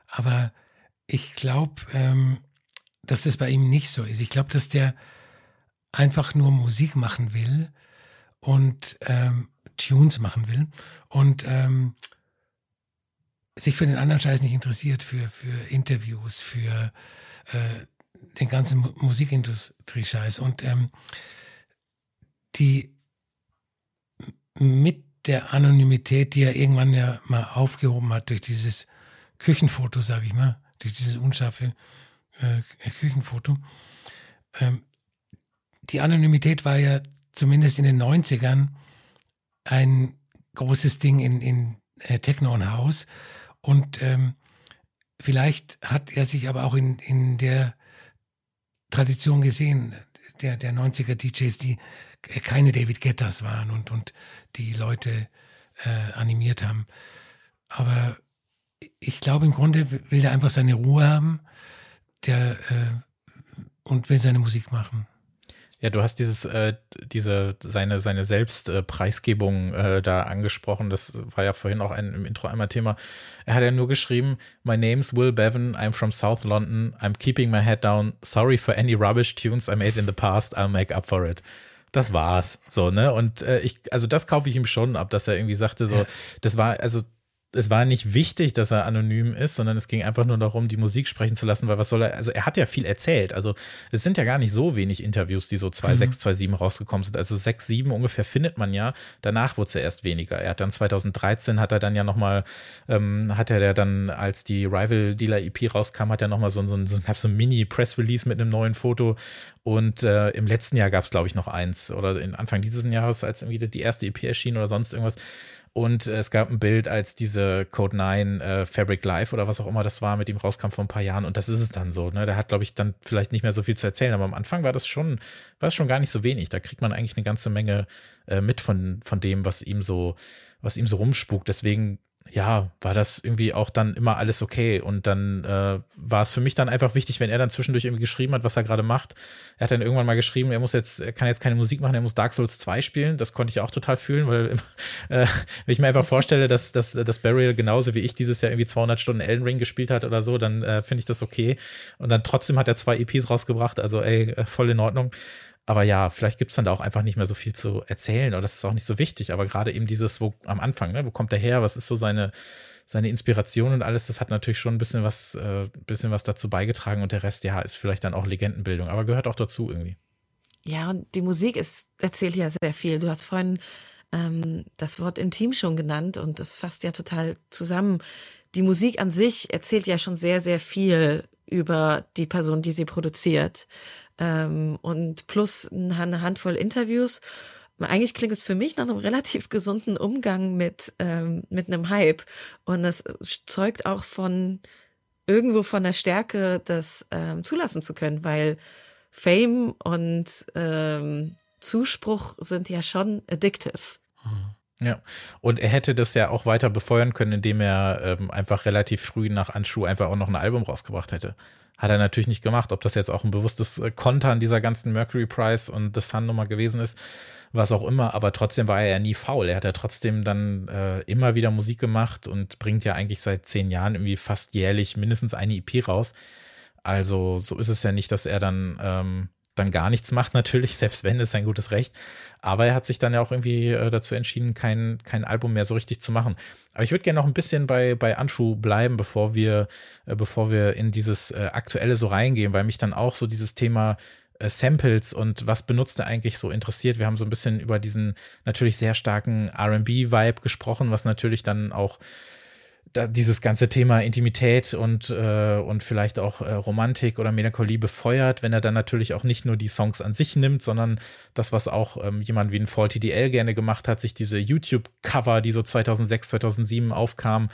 Aber ich glaube, ähm, dass das bei ihm nicht so ist. Ich glaube, dass der einfach nur Musik machen will und ähm, Tunes machen will und ähm, sich für den anderen Scheiß nicht interessiert, für, für Interviews, für äh, den ganzen Musikindustrie-Scheiß. Und ähm, die mit der Anonymität, die er irgendwann ja mal aufgehoben hat durch dieses Küchenfoto, sage ich mal, durch dieses unscharfe äh, Küchenfoto. Ähm, die Anonymität war ja zumindest in den 90ern ein großes Ding in, in äh, Techno und House. Und ähm, vielleicht hat er sich aber auch in, in der Tradition gesehen, der, der 90er DJs, die keine David Gettas waren und, und die Leute äh, animiert haben. Aber ich glaube, im Grunde will er einfach seine Ruhe haben der, äh, und will seine Musik machen. Ja, du hast dieses, äh, diese, seine, seine Selbstpreisgebung äh, da angesprochen. Das war ja vorhin auch ein, im Intro einmal Thema. Er hat ja nur geschrieben, My name's Will Bevan, I'm from South London, I'm keeping my head down, sorry for any rubbish tunes I made in the past, I'll make up for it. Das war's. So, ne? Und äh, ich, also das kaufe ich ihm schon ab, dass er irgendwie sagte, so, das war, also es war nicht wichtig, dass er anonym ist, sondern es ging einfach nur darum, die Musik sprechen zu lassen, weil was soll er, also er hat ja viel erzählt. Also es sind ja gar nicht so wenig Interviews, die so 2006, mhm. 2007 rausgekommen sind. Also 6, 7 ungefähr findet man ja. Danach wurde es ja erst weniger. Er hat dann 2013 hat er dann ja nochmal, ähm, hat er ja dann, als die Rival Dealer EP rauskam, hat er nochmal so, so, so, so ein Mini-Press-Release mit einem neuen Foto. Und äh, im letzten Jahr gab es, glaube ich, noch eins. Oder in Anfang dieses Jahres, als irgendwie die erste EP erschien oder sonst irgendwas. Und es gab ein Bild, als diese Code 9 äh, Fabric Live oder was auch immer das war, mit ihm rauskam vor ein paar Jahren. Und das ist es dann so. Ne? Der hat, glaube ich, dann vielleicht nicht mehr so viel zu erzählen. Aber am Anfang war das schon, war es schon gar nicht so wenig. Da kriegt man eigentlich eine ganze Menge äh, mit von, von dem, was ihm so, was ihm so rumspukt. Deswegen ja, war das irgendwie auch dann immer alles okay. Und dann äh, war es für mich dann einfach wichtig, wenn er dann zwischendurch irgendwie geschrieben hat, was er gerade macht. Er hat dann irgendwann mal geschrieben, er muss jetzt, er kann jetzt keine Musik machen, er muss Dark Souls 2 spielen. Das konnte ich auch total fühlen, weil äh, wenn ich mir einfach vorstelle, dass, dass, dass Burial genauso wie ich dieses Jahr irgendwie 200 Stunden Elden Ring gespielt hat oder so, dann äh, finde ich das okay. Und dann trotzdem hat er zwei EPs rausgebracht, also ey, äh, voll in Ordnung. Aber ja, vielleicht gibt's dann da auch einfach nicht mehr so viel zu erzählen oder das ist auch nicht so wichtig. Aber gerade eben dieses, wo am Anfang, ne, wo kommt der her, was ist so seine, seine Inspiration und alles, das hat natürlich schon ein bisschen was, äh, bisschen was dazu beigetragen und der Rest, ja, ist vielleicht dann auch Legendenbildung, aber gehört auch dazu irgendwie. Ja, und die Musik ist, erzählt ja sehr viel. Du hast vorhin ähm, das Wort intim schon genannt und das fasst ja total zusammen. Die Musik an sich erzählt ja schon sehr, sehr viel über die Person, die sie produziert ähm, und plus eine Handvoll Interviews. Eigentlich klingt es für mich nach einem relativ gesunden Umgang mit, ähm, mit einem Hype. Und es zeugt auch von irgendwo von der Stärke, das ähm, zulassen zu können, weil Fame und ähm, Zuspruch sind ja schon addictive. Ja, und er hätte das ja auch weiter befeuern können, indem er ähm, einfach relativ früh nach Anschuh einfach auch noch ein Album rausgebracht hätte. Hat er natürlich nicht gemacht. Ob das jetzt auch ein bewusstes äh, Kontern dieser ganzen Mercury Prize und The Sun Nummer gewesen ist, was auch immer. Aber trotzdem war er ja nie faul. Er hat ja trotzdem dann äh, immer wieder Musik gemacht und bringt ja eigentlich seit zehn Jahren irgendwie fast jährlich mindestens eine EP raus. Also so ist es ja nicht, dass er dann ähm, dann gar nichts macht, natürlich, selbst wenn, ist sein gutes Recht. Aber er hat sich dann ja auch irgendwie äh, dazu entschieden, kein, kein Album mehr so richtig zu machen. Aber ich würde gerne noch ein bisschen bei, bei Anshu bleiben, bevor wir, äh, bevor wir in dieses äh, Aktuelle so reingehen, weil mich dann auch so dieses Thema Samples und was benutzt er eigentlich so interessiert. Wir haben so ein bisschen über diesen natürlich sehr starken RB-Vibe gesprochen, was natürlich dann auch da dieses ganze Thema Intimität und, äh, und vielleicht auch äh, Romantik oder Melancholie befeuert, wenn er dann natürlich auch nicht nur die Songs an sich nimmt, sondern das, was auch ähm, jemand wie ein Faulty DL gerne gemacht hat, sich diese YouTube-Cover, die so 2006, 2007 aufkamen,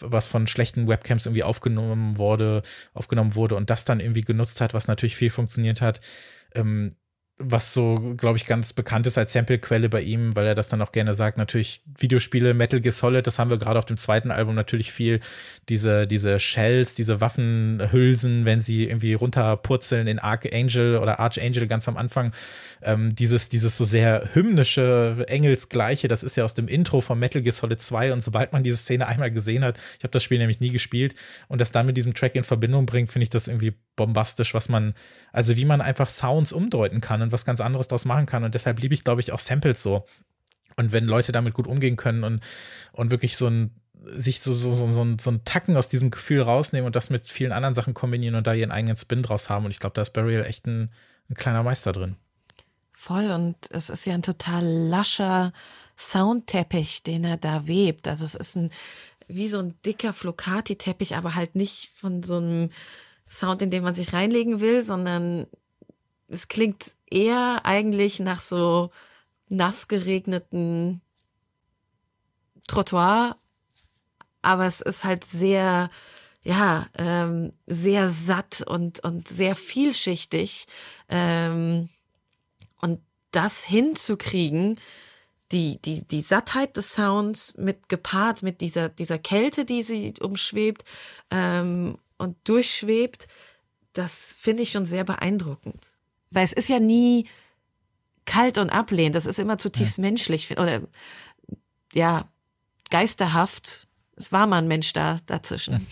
was von schlechten Webcams irgendwie aufgenommen wurde, aufgenommen wurde und das dann irgendwie genutzt hat, was natürlich viel funktioniert hat. Ähm, was so, glaube ich, ganz bekannt ist als Samplequelle bei ihm, weil er das dann auch gerne sagt. Natürlich Videospiele, Metal Gear Solid, das haben wir gerade auf dem zweiten Album natürlich viel. Diese, diese Shells, diese Waffenhülsen, wenn sie irgendwie runterpurzeln in Archangel oder Archangel ganz am Anfang. Ähm, dieses, dieses so sehr hymnische, Engelsgleiche, das ist ja aus dem Intro von Metal Gear Solid 2 und sobald man diese Szene einmal gesehen hat, ich habe das Spiel nämlich nie gespielt und das dann mit diesem Track in Verbindung bringt, finde ich das irgendwie bombastisch, was man, also wie man einfach Sounds umdeuten kann und was ganz anderes daraus machen kann. Und deshalb liebe ich, glaube ich, auch Samples so. Und wenn Leute damit gut umgehen können und, und wirklich so ein, sich so, so, so, so, ein, so ein Tacken aus diesem Gefühl rausnehmen und das mit vielen anderen Sachen kombinieren und da ihren eigenen Spin draus haben. Und ich glaube, da ist Burial echt ein, ein kleiner Meister drin. Voll. Und es ist ja ein total lascher Soundteppich, den er da webt. Also es ist ein, wie so ein dicker Flocati-Teppich, aber halt nicht von so einem Sound, in den man sich reinlegen will, sondern es klingt eher eigentlich nach so nass geregneten Trottoir, aber es ist halt sehr, ja, ähm, sehr satt und, und sehr vielschichtig. Ähm, und das hinzukriegen, die, die, die Sattheit des Sounds mit gepaart mit dieser, dieser Kälte, die sie umschwebt ähm, und durchschwebt, das finde ich schon sehr beeindruckend. Weil es ist ja nie kalt und ablehnend, das ist immer zutiefst ja. menschlich oder ja, geisterhaft. Es war mal ein Mensch da dazwischen.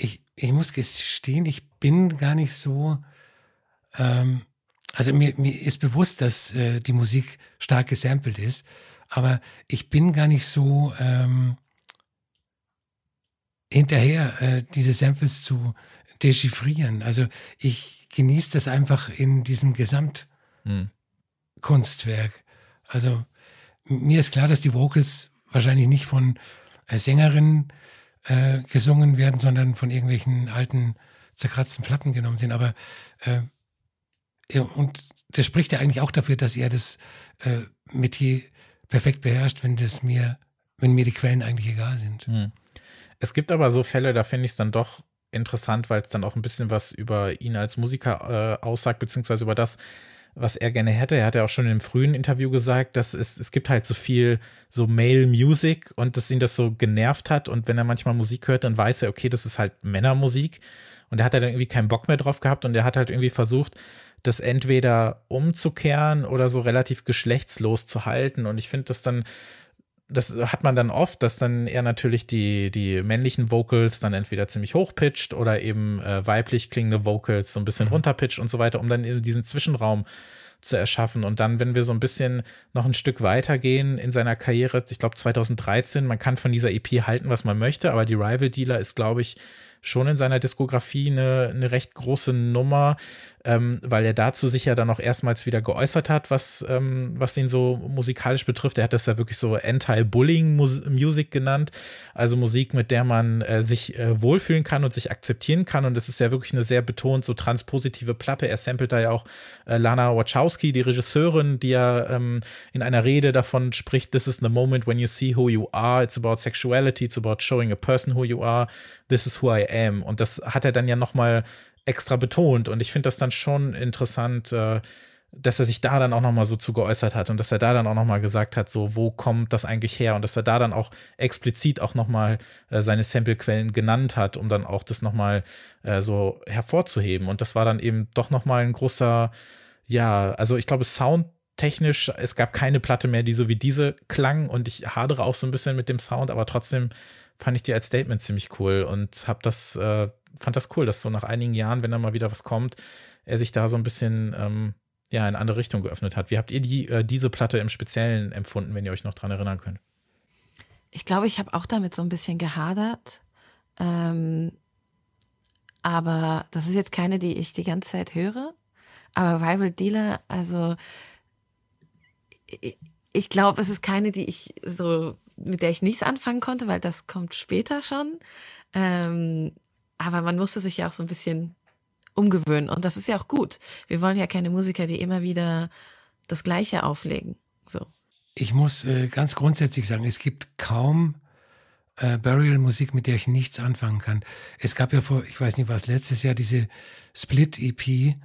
Ich, ich muss gestehen, ich bin gar nicht so, ähm, also mir, mir ist bewusst, dass äh, die Musik stark gesampelt ist, aber ich bin gar nicht so ähm, hinterher, äh, diese Samples zu dechiffrieren. Also ich genieße das einfach in diesem Gesamtkunstwerk. Hm. Also mir ist klar, dass die Vocals wahrscheinlich nicht von äh, Sängerinnen äh, gesungen werden, sondern von irgendwelchen alten zerkratzten Platten genommen sind. Aber äh, ja, und das spricht ja eigentlich auch dafür, dass er das äh, Metier perfekt beherrscht, wenn das mir, wenn mir die Quellen eigentlich egal sind. Hm. Es gibt aber so Fälle, da finde ich es dann doch interessant, weil es dann auch ein bisschen was über ihn als Musiker äh, aussagt, beziehungsweise über das, was er gerne hätte. Er hat ja auch schon im frühen Interview gesagt, dass es, es gibt halt so viel so Male Music und dass ihn das so genervt hat. Und wenn er manchmal Musik hört, dann weiß er, okay, das ist halt Männermusik. Und er hat dann irgendwie keinen Bock mehr drauf gehabt und er hat halt irgendwie versucht, das entweder umzukehren oder so relativ geschlechtslos zu halten. Und ich finde das dann das hat man dann oft, dass dann eher natürlich die, die männlichen Vocals dann entweder ziemlich hochpitcht oder eben äh, weiblich klingende Vocals so ein bisschen mhm. runterpitcht und so weiter, um dann in diesen Zwischenraum zu erschaffen. Und dann, wenn wir so ein bisschen noch ein Stück weitergehen in seiner Karriere, ich glaube 2013, man kann von dieser EP halten, was man möchte, aber die Rival Dealer ist, glaube ich, schon in seiner Diskografie eine, eine recht große Nummer ähm, weil er dazu sich ja dann auch erstmals wieder geäußert hat, was, ähm, was ihn so musikalisch betrifft. Er hat das ja wirklich so Anti-Bullying-Music genannt, also Musik, mit der man äh, sich äh, wohlfühlen kann und sich akzeptieren kann. Und es ist ja wirklich eine sehr betont so transpositive Platte. Er samplet da ja auch äh, Lana Wachowski, die Regisseurin, die ja ähm, in einer Rede davon spricht, this is the moment when you see who you are, it's about sexuality, it's about showing a person who you are, this is who I am. Und das hat er dann ja nochmal extra betont. Und ich finde das dann schon interessant, äh, dass er sich da dann auch nochmal so zu geäußert hat und dass er da dann auch nochmal gesagt hat, so, wo kommt das eigentlich her? Und dass er da dann auch explizit auch nochmal äh, seine Samplequellen genannt hat, um dann auch das nochmal äh, so hervorzuheben. Und das war dann eben doch nochmal ein großer, ja, also ich glaube, soundtechnisch, es gab keine Platte mehr, die so wie diese klang und ich hadere auch so ein bisschen mit dem Sound, aber trotzdem fand ich die als Statement ziemlich cool und habe das äh, fand das cool, dass so nach einigen Jahren, wenn da mal wieder was kommt, er sich da so ein bisschen ähm, ja in eine andere Richtung geöffnet hat. Wie habt ihr die, äh, diese Platte im Speziellen empfunden, wenn ihr euch noch dran erinnern könnt? Ich glaube, ich habe auch damit so ein bisschen gehadert. Ähm, aber das ist jetzt keine, die ich die ganze Zeit höre. Aber Rival Dealer, also ich glaube, es ist keine, die ich so mit der ich nichts anfangen konnte, weil das kommt später schon. Ähm, aber man musste sich ja auch so ein bisschen umgewöhnen. Und das ist ja auch gut. Wir wollen ja keine Musiker, die immer wieder das Gleiche auflegen. So. Ich muss äh, ganz grundsätzlich sagen, es gibt kaum äh, Burial-Musik, mit der ich nichts anfangen kann. Es gab ja vor, ich weiß nicht was, letztes Jahr diese Split-EP,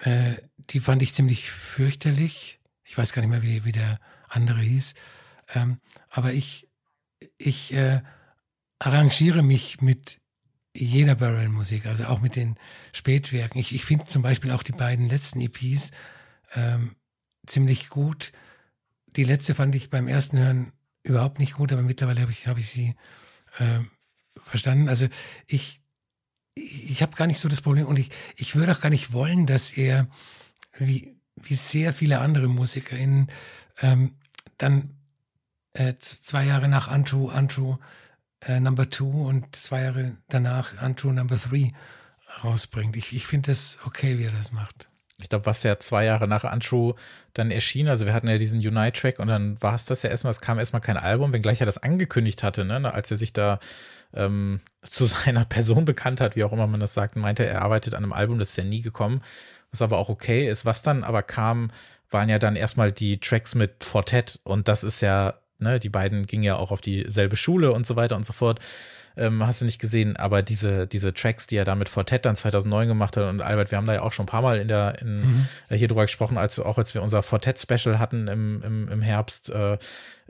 äh, die fand ich ziemlich fürchterlich. Ich weiß gar nicht mehr, wie, wie der andere hieß. Ähm, aber ich, ich äh, arrangiere mich mit jeder Burial-Musik, also auch mit den Spätwerken. Ich, ich finde zum Beispiel auch die beiden letzten EPs ähm, ziemlich gut. Die letzte fand ich beim ersten Hören überhaupt nicht gut, aber mittlerweile habe ich, hab ich sie äh, verstanden. Also ich, ich habe gar nicht so das Problem und ich, ich würde auch gar nicht wollen, dass er, wie, wie sehr viele andere MusikerInnen, ähm, dann äh, zwei Jahre nach Untrue, Untrue äh, Number Two und zwei Jahre danach Untrue Number Three rausbringt. Ich, ich finde es okay, wie er das macht ich glaube, was ja zwei Jahre nach Untrue dann erschien, also wir hatten ja diesen Unite-Track und dann war es das ja erstmal, es kam erstmal kein Album, wenngleich er das angekündigt hatte, ne, als er sich da ähm, zu seiner Person bekannt hat, wie auch immer man das sagt, meinte, er arbeitet an einem Album, das ist ja nie gekommen, was aber auch okay ist. Was dann aber kam, waren ja dann erstmal die Tracks mit Fortet und das ist ja, ne, die beiden gingen ja auch auf dieselbe Schule und so weiter und so fort ähm, hast du nicht gesehen, aber diese, diese Tracks, die er da mit Fortet dann 2009 gemacht hat und Albert, wir haben da ja auch schon ein paar Mal in der, in, mhm. äh, hier drüber gesprochen, als auch als wir unser Fortet-Special hatten im, im, im Herbst äh,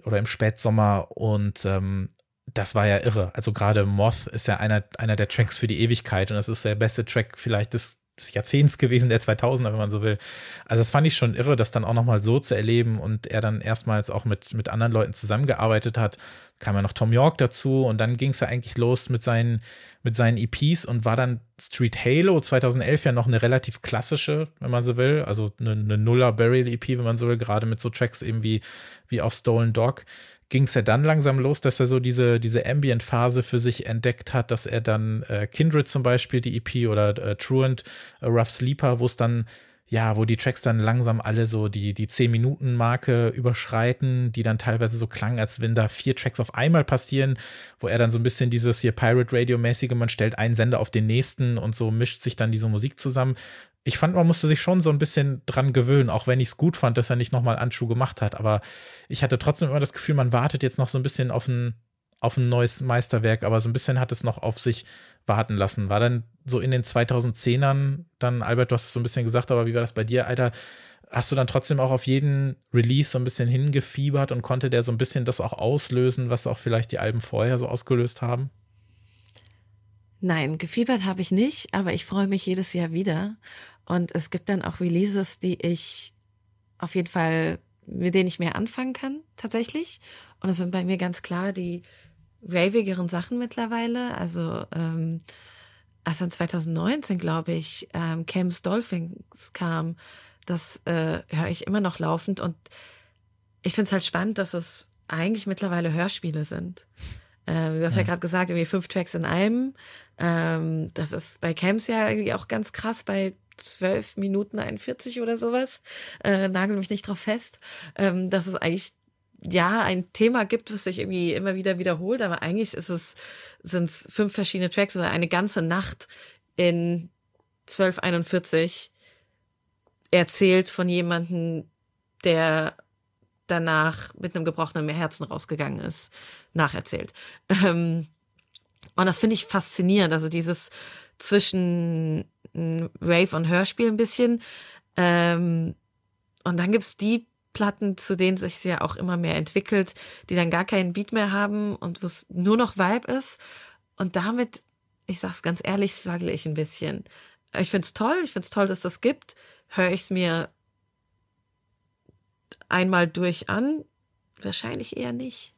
oder im Spätsommer und ähm, das war ja irre. Also gerade Moth ist ja einer, einer der Tracks für die Ewigkeit und das ist der beste Track vielleicht des des Jahrzehnts gewesen, der 2000er, wenn man so will. Also das fand ich schon irre, das dann auch nochmal so zu erleben und er dann erstmals auch mit, mit anderen Leuten zusammengearbeitet hat. Kam ja noch Tom York dazu und dann ging es ja eigentlich los mit seinen, mit seinen EPs und war dann Street Halo 2011 ja noch eine relativ klassische, wenn man so will, also eine, eine Nuller Burial EP, wenn man so will, gerade mit so Tracks eben wie, wie auf Stolen Dog ging es ja dann langsam los, dass er so diese, diese Ambient-Phase für sich entdeckt hat, dass er dann äh, Kindred zum Beispiel, die EP oder äh, Truant, äh, Rough Sleeper, wo es dann, ja, wo die Tracks dann langsam alle so die, die 10-Minuten-Marke überschreiten, die dann teilweise so klangen, als wenn da vier Tracks auf einmal passieren, wo er dann so ein bisschen dieses hier Pirate Radio-mäßige, man stellt einen Sender auf den nächsten und so mischt sich dann diese Musik zusammen ich fand, man musste sich schon so ein bisschen dran gewöhnen, auch wenn ich es gut fand, dass er nicht nochmal Anschuh gemacht hat. Aber ich hatte trotzdem immer das Gefühl, man wartet jetzt noch so ein bisschen auf ein, auf ein neues Meisterwerk, aber so ein bisschen hat es noch auf sich warten lassen. War dann so in den 2010ern, dann, Albert, du hast es so ein bisschen gesagt, aber wie war das bei dir, Alter? Hast du dann trotzdem auch auf jeden Release so ein bisschen hingefiebert und konnte der so ein bisschen das auch auslösen, was auch vielleicht die Alben vorher so ausgelöst haben? Nein, gefiebert habe ich nicht, aber ich freue mich jedes Jahr wieder. Und es gibt dann auch Releases, die ich auf jeden Fall, mit denen ich mehr anfangen kann, tatsächlich. Und es sind bei mir ganz klar die ravigeren Sachen mittlerweile. Also, ähm, als dann 2019, glaube ich, ähm, Cam's Dolphins kam, das äh, höre ich immer noch laufend. Und ich finde es halt spannend, dass es eigentlich mittlerweile Hörspiele sind. Ähm, du hast ja, ja gerade gesagt, irgendwie fünf Tracks in einem. Ähm, das ist bei Camps ja irgendwie auch ganz krass bei 12 Minuten 41 oder sowas. Äh, nagel mich nicht drauf fest. Ähm, dass es eigentlich ja ein Thema gibt, was sich irgendwie immer wieder wiederholt, aber eigentlich ist es, sind es fünf verschiedene Tracks oder eine ganze Nacht in 1241 erzählt von jemandem, der danach mit einem gebrochenen Herzen rausgegangen ist, nacherzählt. Ähm, und das finde ich faszinierend. Also dieses zwischen Rave und Hörspiel ein bisschen. Ähm, und dann gibt's die Platten, zu denen sich ja auch immer mehr entwickelt, die dann gar keinen Beat mehr haben und wo es nur noch Vibe ist. Und damit, ich sag's ganz ehrlich, struggle ich ein bisschen. Ich find's toll, ich find's toll, dass das gibt. Höre ich's mir einmal durch an? Wahrscheinlich eher nicht.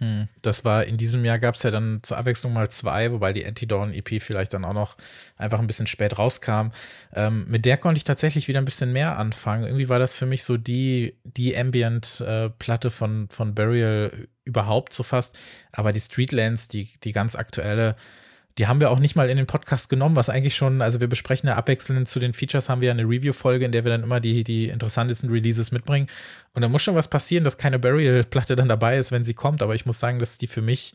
Hm, das war in diesem Jahr gab es ja dann zur Abwechslung mal zwei, wobei die Anti-Dawn-EP vielleicht dann auch noch einfach ein bisschen spät rauskam. Ähm, mit der konnte ich tatsächlich wieder ein bisschen mehr anfangen. Irgendwie war das für mich so die, die Ambient-Platte äh, von, von Burial überhaupt so fast. Aber die Streetlands, die, die ganz aktuelle, Die haben wir auch nicht mal in den Podcast genommen, was eigentlich schon, also wir besprechen ja abwechselnd zu den Features, haben wir eine Review-Folge, in der wir dann immer die, die interessantesten Releases mitbringen. Und da muss schon was passieren, dass keine Burial-Platte dann dabei ist, wenn sie kommt. Aber ich muss sagen, dass die für mich,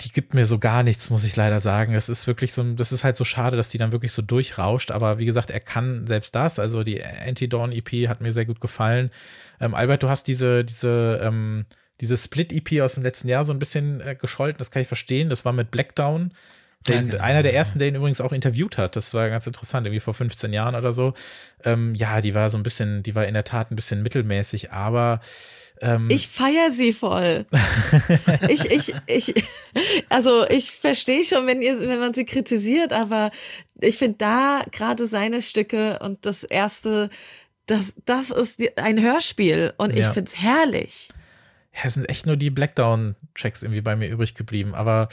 die gibt mir so gar nichts, muss ich leider sagen. Das ist wirklich so, das ist halt so schade, dass die dann wirklich so durchrauscht. Aber wie gesagt, er kann selbst das. Also die Anti-Dawn-EP hat mir sehr gut gefallen. Ähm, Albert, du hast diese, diese, ähm, diese Split-EP aus dem letzten Jahr so ein bisschen äh, gescholten, das kann ich verstehen. Das war mit Blackdown. Den, ja, genau. einer der ersten, der ihn übrigens auch interviewt hat. Das war ganz interessant, irgendwie vor 15 Jahren oder so. Ähm, ja, die war so ein bisschen, die war in der Tat ein bisschen mittelmäßig, aber ähm, ich feiere sie voll. ich, ich, ich, also ich verstehe schon, wenn ihr, wenn man sie kritisiert, aber ich finde da gerade seine Stücke und das erste, das, das ist ein Hörspiel und ich finde es herrlich ja, es sind echt nur die Blackdown-Tracks irgendwie bei mir übrig geblieben. Aber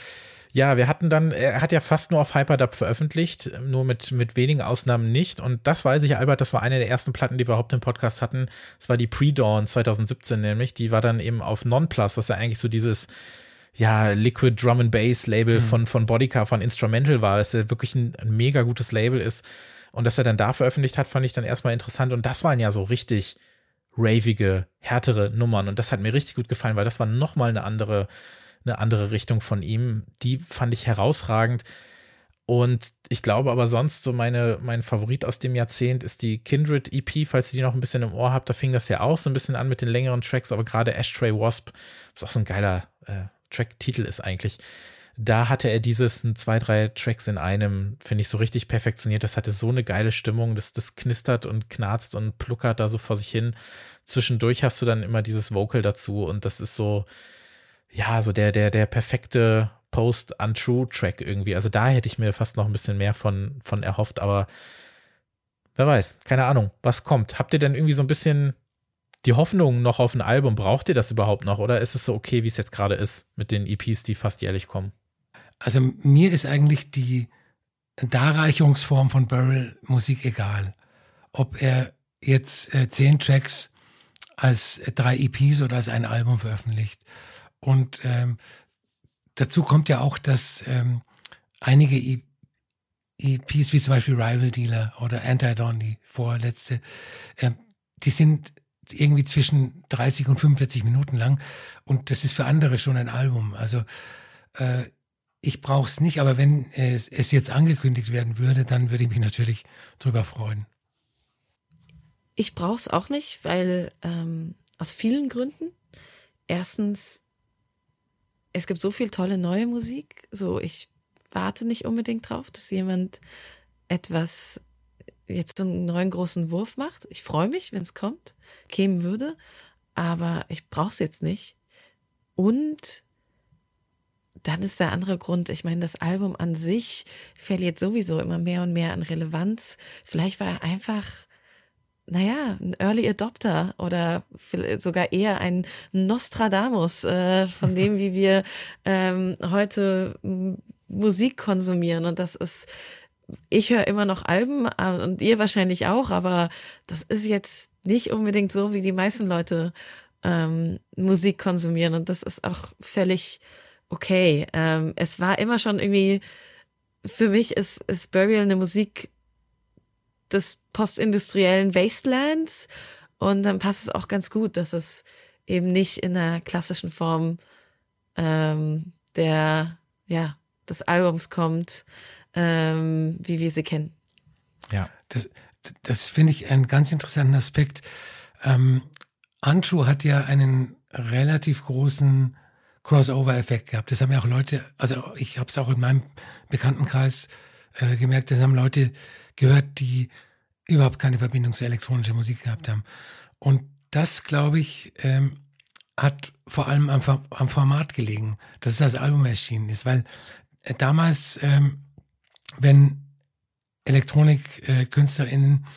ja, wir hatten dann, er hat ja fast nur auf Hyperdub veröffentlicht, nur mit, mit wenigen Ausnahmen nicht. Und das weiß ich, Albert, das war eine der ersten Platten, die wir überhaupt im Podcast hatten. Das war die Pre-Dawn 2017 nämlich. Die war dann eben auf Nonplus, was ja eigentlich so dieses, ja, Liquid Drum and Bass Label mhm. von, von Bodycar, von Instrumental war, das ja wirklich ein, ein mega gutes Label ist. Und dass er dann da veröffentlicht hat, fand ich dann erstmal interessant. Und das waren ja so richtig, ravige, härtere Nummern. Und das hat mir richtig gut gefallen, weil das war nochmal eine andere, eine andere Richtung von ihm. Die fand ich herausragend. Und ich glaube aber sonst, so meine, mein Favorit aus dem Jahrzehnt ist die Kindred EP, falls ihr die noch ein bisschen im Ohr habt. Da fing das ja auch so ein bisschen an mit den längeren Tracks, aber gerade Ashtray Wasp, was auch so ein geiler äh, Track-Titel ist eigentlich, da hatte er dieses zwei, drei Tracks in einem, finde ich, so richtig perfektioniert. Das hatte so eine geile Stimmung, das, das knistert und knarzt und pluckert da so vor sich hin. Zwischendurch hast du dann immer dieses Vocal dazu und das ist so, ja, so der, der, der perfekte Post-Untrue-Track irgendwie. Also da hätte ich mir fast noch ein bisschen mehr von, von erhofft, aber wer weiß, keine Ahnung, was kommt. Habt ihr denn irgendwie so ein bisschen die Hoffnung noch auf ein Album? Braucht ihr das überhaupt noch oder ist es so okay, wie es jetzt gerade ist mit den EPs, die fast jährlich kommen? Also mir ist eigentlich die Darreichungsform von Burrell Musik egal. Ob er jetzt äh, zehn Tracks als drei EPs oder als ein Album veröffentlicht. Und ähm, dazu kommt ja auch, dass ähm, einige e EPs, wie zum Beispiel Rival Dealer oder Anti-Dawn, die vorletzte, äh, die sind irgendwie zwischen 30 und 45 Minuten lang und das ist für andere schon ein Album. Also äh, ich brauche es nicht, aber wenn es, es jetzt angekündigt werden würde, dann würde ich mich natürlich drüber freuen. Ich brauche es auch nicht, weil ähm, aus vielen Gründen. Erstens, es gibt so viel tolle neue Musik. So, ich warte nicht unbedingt drauf, dass jemand etwas jetzt so einen neuen großen Wurf macht. Ich freue mich, wenn es kommt, kämen würde, aber ich brauche es jetzt nicht. Und dann ist der andere Grund, ich meine, das Album an sich verliert sowieso immer mehr und mehr an Relevanz. Vielleicht war er einfach, naja, ein Early Adopter oder sogar eher ein Nostradamus äh, von dem, wie wir ähm, heute Musik konsumieren. Und das ist, ich höre immer noch Alben äh, und ihr wahrscheinlich auch, aber das ist jetzt nicht unbedingt so, wie die meisten Leute ähm, Musik konsumieren. Und das ist auch völlig okay. Ähm, es war immer schon irgendwie, für mich ist, ist Burial eine Musik des postindustriellen Wastelands und dann passt es auch ganz gut, dass es eben nicht in der klassischen Form ähm, der, ja, des Albums kommt, ähm, wie wir sie kennen. Ja, das, das finde ich einen ganz interessanten Aspekt. Ähm, Andrew hat ja einen relativ großen Crossover-Effekt gehabt. Das haben ja auch Leute, also ich habe es auch in meinem Bekanntenkreis äh, gemerkt, das haben Leute gehört, die überhaupt keine Verbindung zu elektronischer Musik gehabt haben. Und das, glaube ich, ähm, hat vor allem am, am, Format gelegen, dass es als Album erschienen ist, weil äh, damals, ähm, wenn Elektronikkünstlerinnen äh,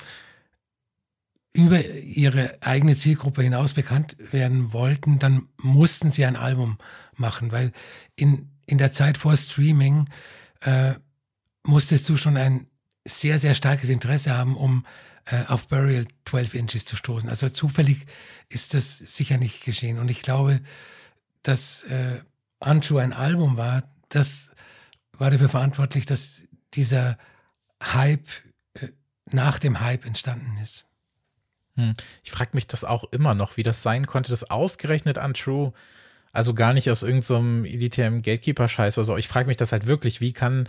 über ihre eigene Zielgruppe hinaus bekannt werden wollten, dann mussten sie ein Album machen, weil in, in der Zeit vor Streaming äh, musstest du schon ein sehr, sehr starkes Interesse haben, um äh, auf Burial 12 Inches zu stoßen. Also zufällig ist das sicher nicht geschehen. Und ich glaube, dass äh, Untrue ein Album war, das war dafür verantwortlich, dass dieser Hype äh, nach dem Hype entstanden ist. Hm. Ich frage mich das auch immer noch, wie das sein konnte, dass ausgerechnet an True also gar nicht aus irgendeinem so elitären Gatekeeper-Scheiß oder so. Ich frage mich das halt wirklich, wie kann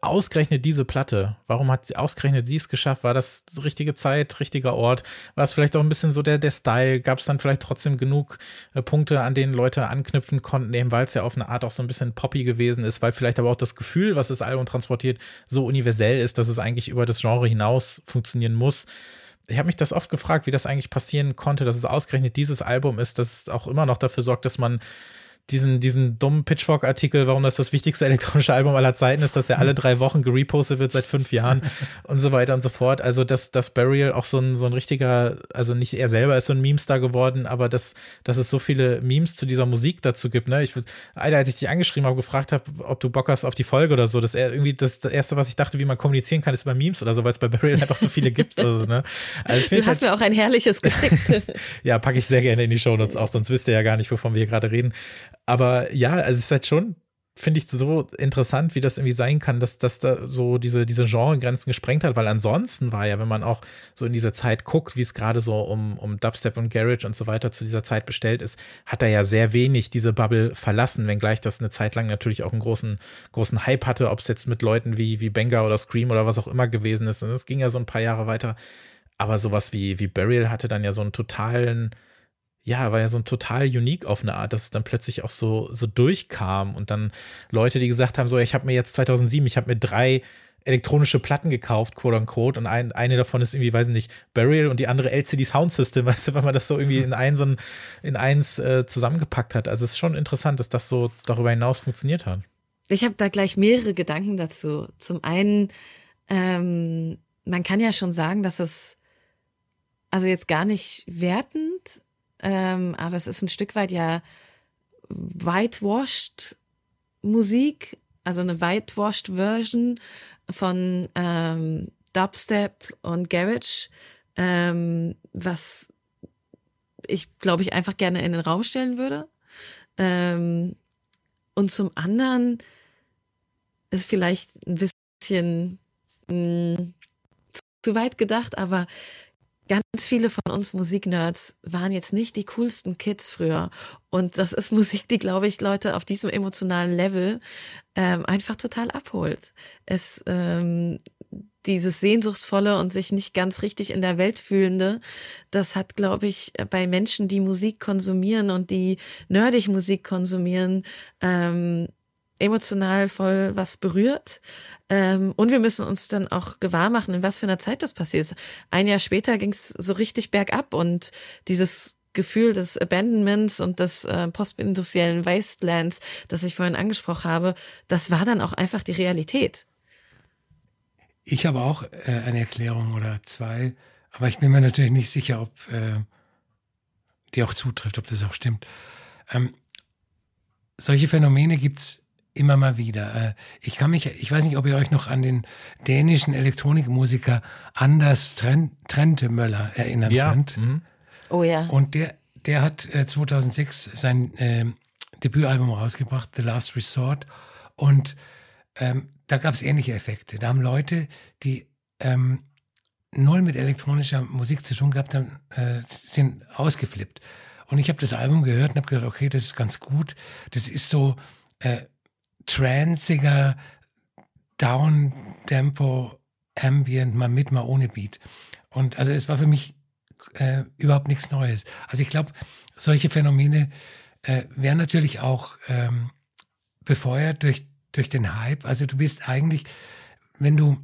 ausgerechnet diese Platte, warum hat ausgerechnet sie es geschafft? War das richtige Zeit, richtiger Ort? War es vielleicht auch ein bisschen so der, der Style? Gab es dann vielleicht trotzdem genug äh, Punkte, an denen Leute anknüpfen konnten, eben weil es ja auf eine Art auch so ein bisschen poppy gewesen ist, weil vielleicht aber auch das Gefühl, was das Album transportiert, so universell ist, dass es eigentlich über das Genre hinaus funktionieren muss ich habe mich das oft gefragt, wie das eigentlich passieren konnte, dass es ausgerechnet dieses Album ist, das auch immer noch dafür sorgt, dass man diesen, diesen dummen Pitchfork-Artikel, warum das das wichtigste elektronische Album aller Zeiten ist, dass er alle drei Wochen gerepostet wird seit fünf Jahren und so weiter und so fort. Also, dass, dass Burial auch so ein, so ein richtiger, also nicht er selber ist so ein Meme-Star geworden, aber dass, dass es so viele Memes zu dieser Musik dazu gibt. Ne? Ich, Alter, als ich dich angeschrieben habe, gefragt habe, ob du Bock hast auf die Folge oder so, dass er irgendwie das, das Erste, was ich dachte, wie man kommunizieren kann, ist über Memes oder so, weil es bei Burial einfach so viele gibt. Also, ne? also, du hast halt, mir auch ein herrliches geschickt. ja, packe ich sehr gerne in die Show Notes auch, sonst wisst ihr ja gar nicht, wovon wir hier gerade reden. Aber ja, also es ist halt schon, finde ich, so interessant, wie das irgendwie sein kann, dass, dass da so diese, diese Genregrenzen gesprengt hat, weil ansonsten war ja, wenn man auch so in diese Zeit guckt, wie es gerade so um, um Dubstep und Garage und so weiter zu dieser Zeit bestellt ist, hat er ja sehr wenig diese Bubble verlassen, wenngleich das eine Zeit lang natürlich auch einen großen, großen Hype hatte, ob es jetzt mit Leuten wie, wie Benga oder Scream oder was auch immer gewesen ist. Und es ging ja so ein paar Jahre weiter. Aber sowas wie, wie Burial hatte dann ja so einen totalen, ja, war ja so ein total unique auf eine Art, dass es dann plötzlich auch so, so durchkam und dann Leute, die gesagt haben, so, ich habe mir jetzt 2007, ich habe mir drei elektronische Platten gekauft, quote unquote, und ein, eine davon ist irgendwie, weiß ich nicht, Burial und die andere LCD Sound System, weißt du, wenn man das so irgendwie in ein, so ein, in eins äh, zusammengepackt hat. Also es ist schon interessant, dass das so darüber hinaus funktioniert hat. Ich habe da gleich mehrere Gedanken dazu. Zum einen, ähm, man kann ja schon sagen, dass es also jetzt gar nicht wertend ähm, aber es ist ein Stück weit ja whitewashed Musik, also eine whitewashed Version von ähm, Dubstep und Garage, ähm, was ich glaube ich einfach gerne in den Raum stellen würde. Ähm, und zum anderen ist vielleicht ein bisschen mh, hm, zu weit gedacht, aber ganz viele von uns Musiknerds waren jetzt nicht die coolsten Kids früher. Und das ist Musik, die, glaube ich, Leute auf diesem emotionalen Level ähm, einfach total abholt. Es ähm, dieses sehnsuchtsvolle und sich nicht ganz richtig in der Welt fühlende, das hat, glaube ich, bei Menschen, die Musik konsumieren und die nerdig Musik konsumieren, ähm, emotional voll was berührt. Ähm, und wir müssen uns dann auch gewahr machen, in was für einer Zeit das passiert ist. Ein Jahr später ging es so richtig bergab und dieses Gefühl des Abandonments und des äh, postindustriellen Wastelands, das ich vorhin angesprochen habe, das war dann auch einfach die Realität. Ich habe auch äh, eine Erklärung oder zwei, aber ich bin mir natürlich nicht sicher, ob äh, die auch zutrifft, ob das auch stimmt. Ähm, solche Phänomene gibt es immer mal wieder. Äh, ich kann mich, ich weiß nicht, ob ihr euch noch an den dänischen Elektronikmusiker Anders Trentemöller erinnern ja. könnt. Mhm. Oh ja. Und der, der hat 2006 äh, sein äh, Debütalbum rausgebracht, The Last Resort. Und ähm, da gab es ähnliche Effekte. Da haben Leute, die ähm, null mit elektronischer Musik zu tun gehabt haben, äh, sind ausgeflippt. Und ich habe das Album gehört und habe gedacht, okay, das ist ganz gut. Das ist so äh, tranziger Down-Tempo, Ambient, mal mit, mal ohne Beat. Und also es war für mich äh, überhaupt nichts Neues. Also ich glaube, solche Phänomene äh, werden natürlich auch ähm, befeuert durch, durch den Hype. Also du bist eigentlich, wenn du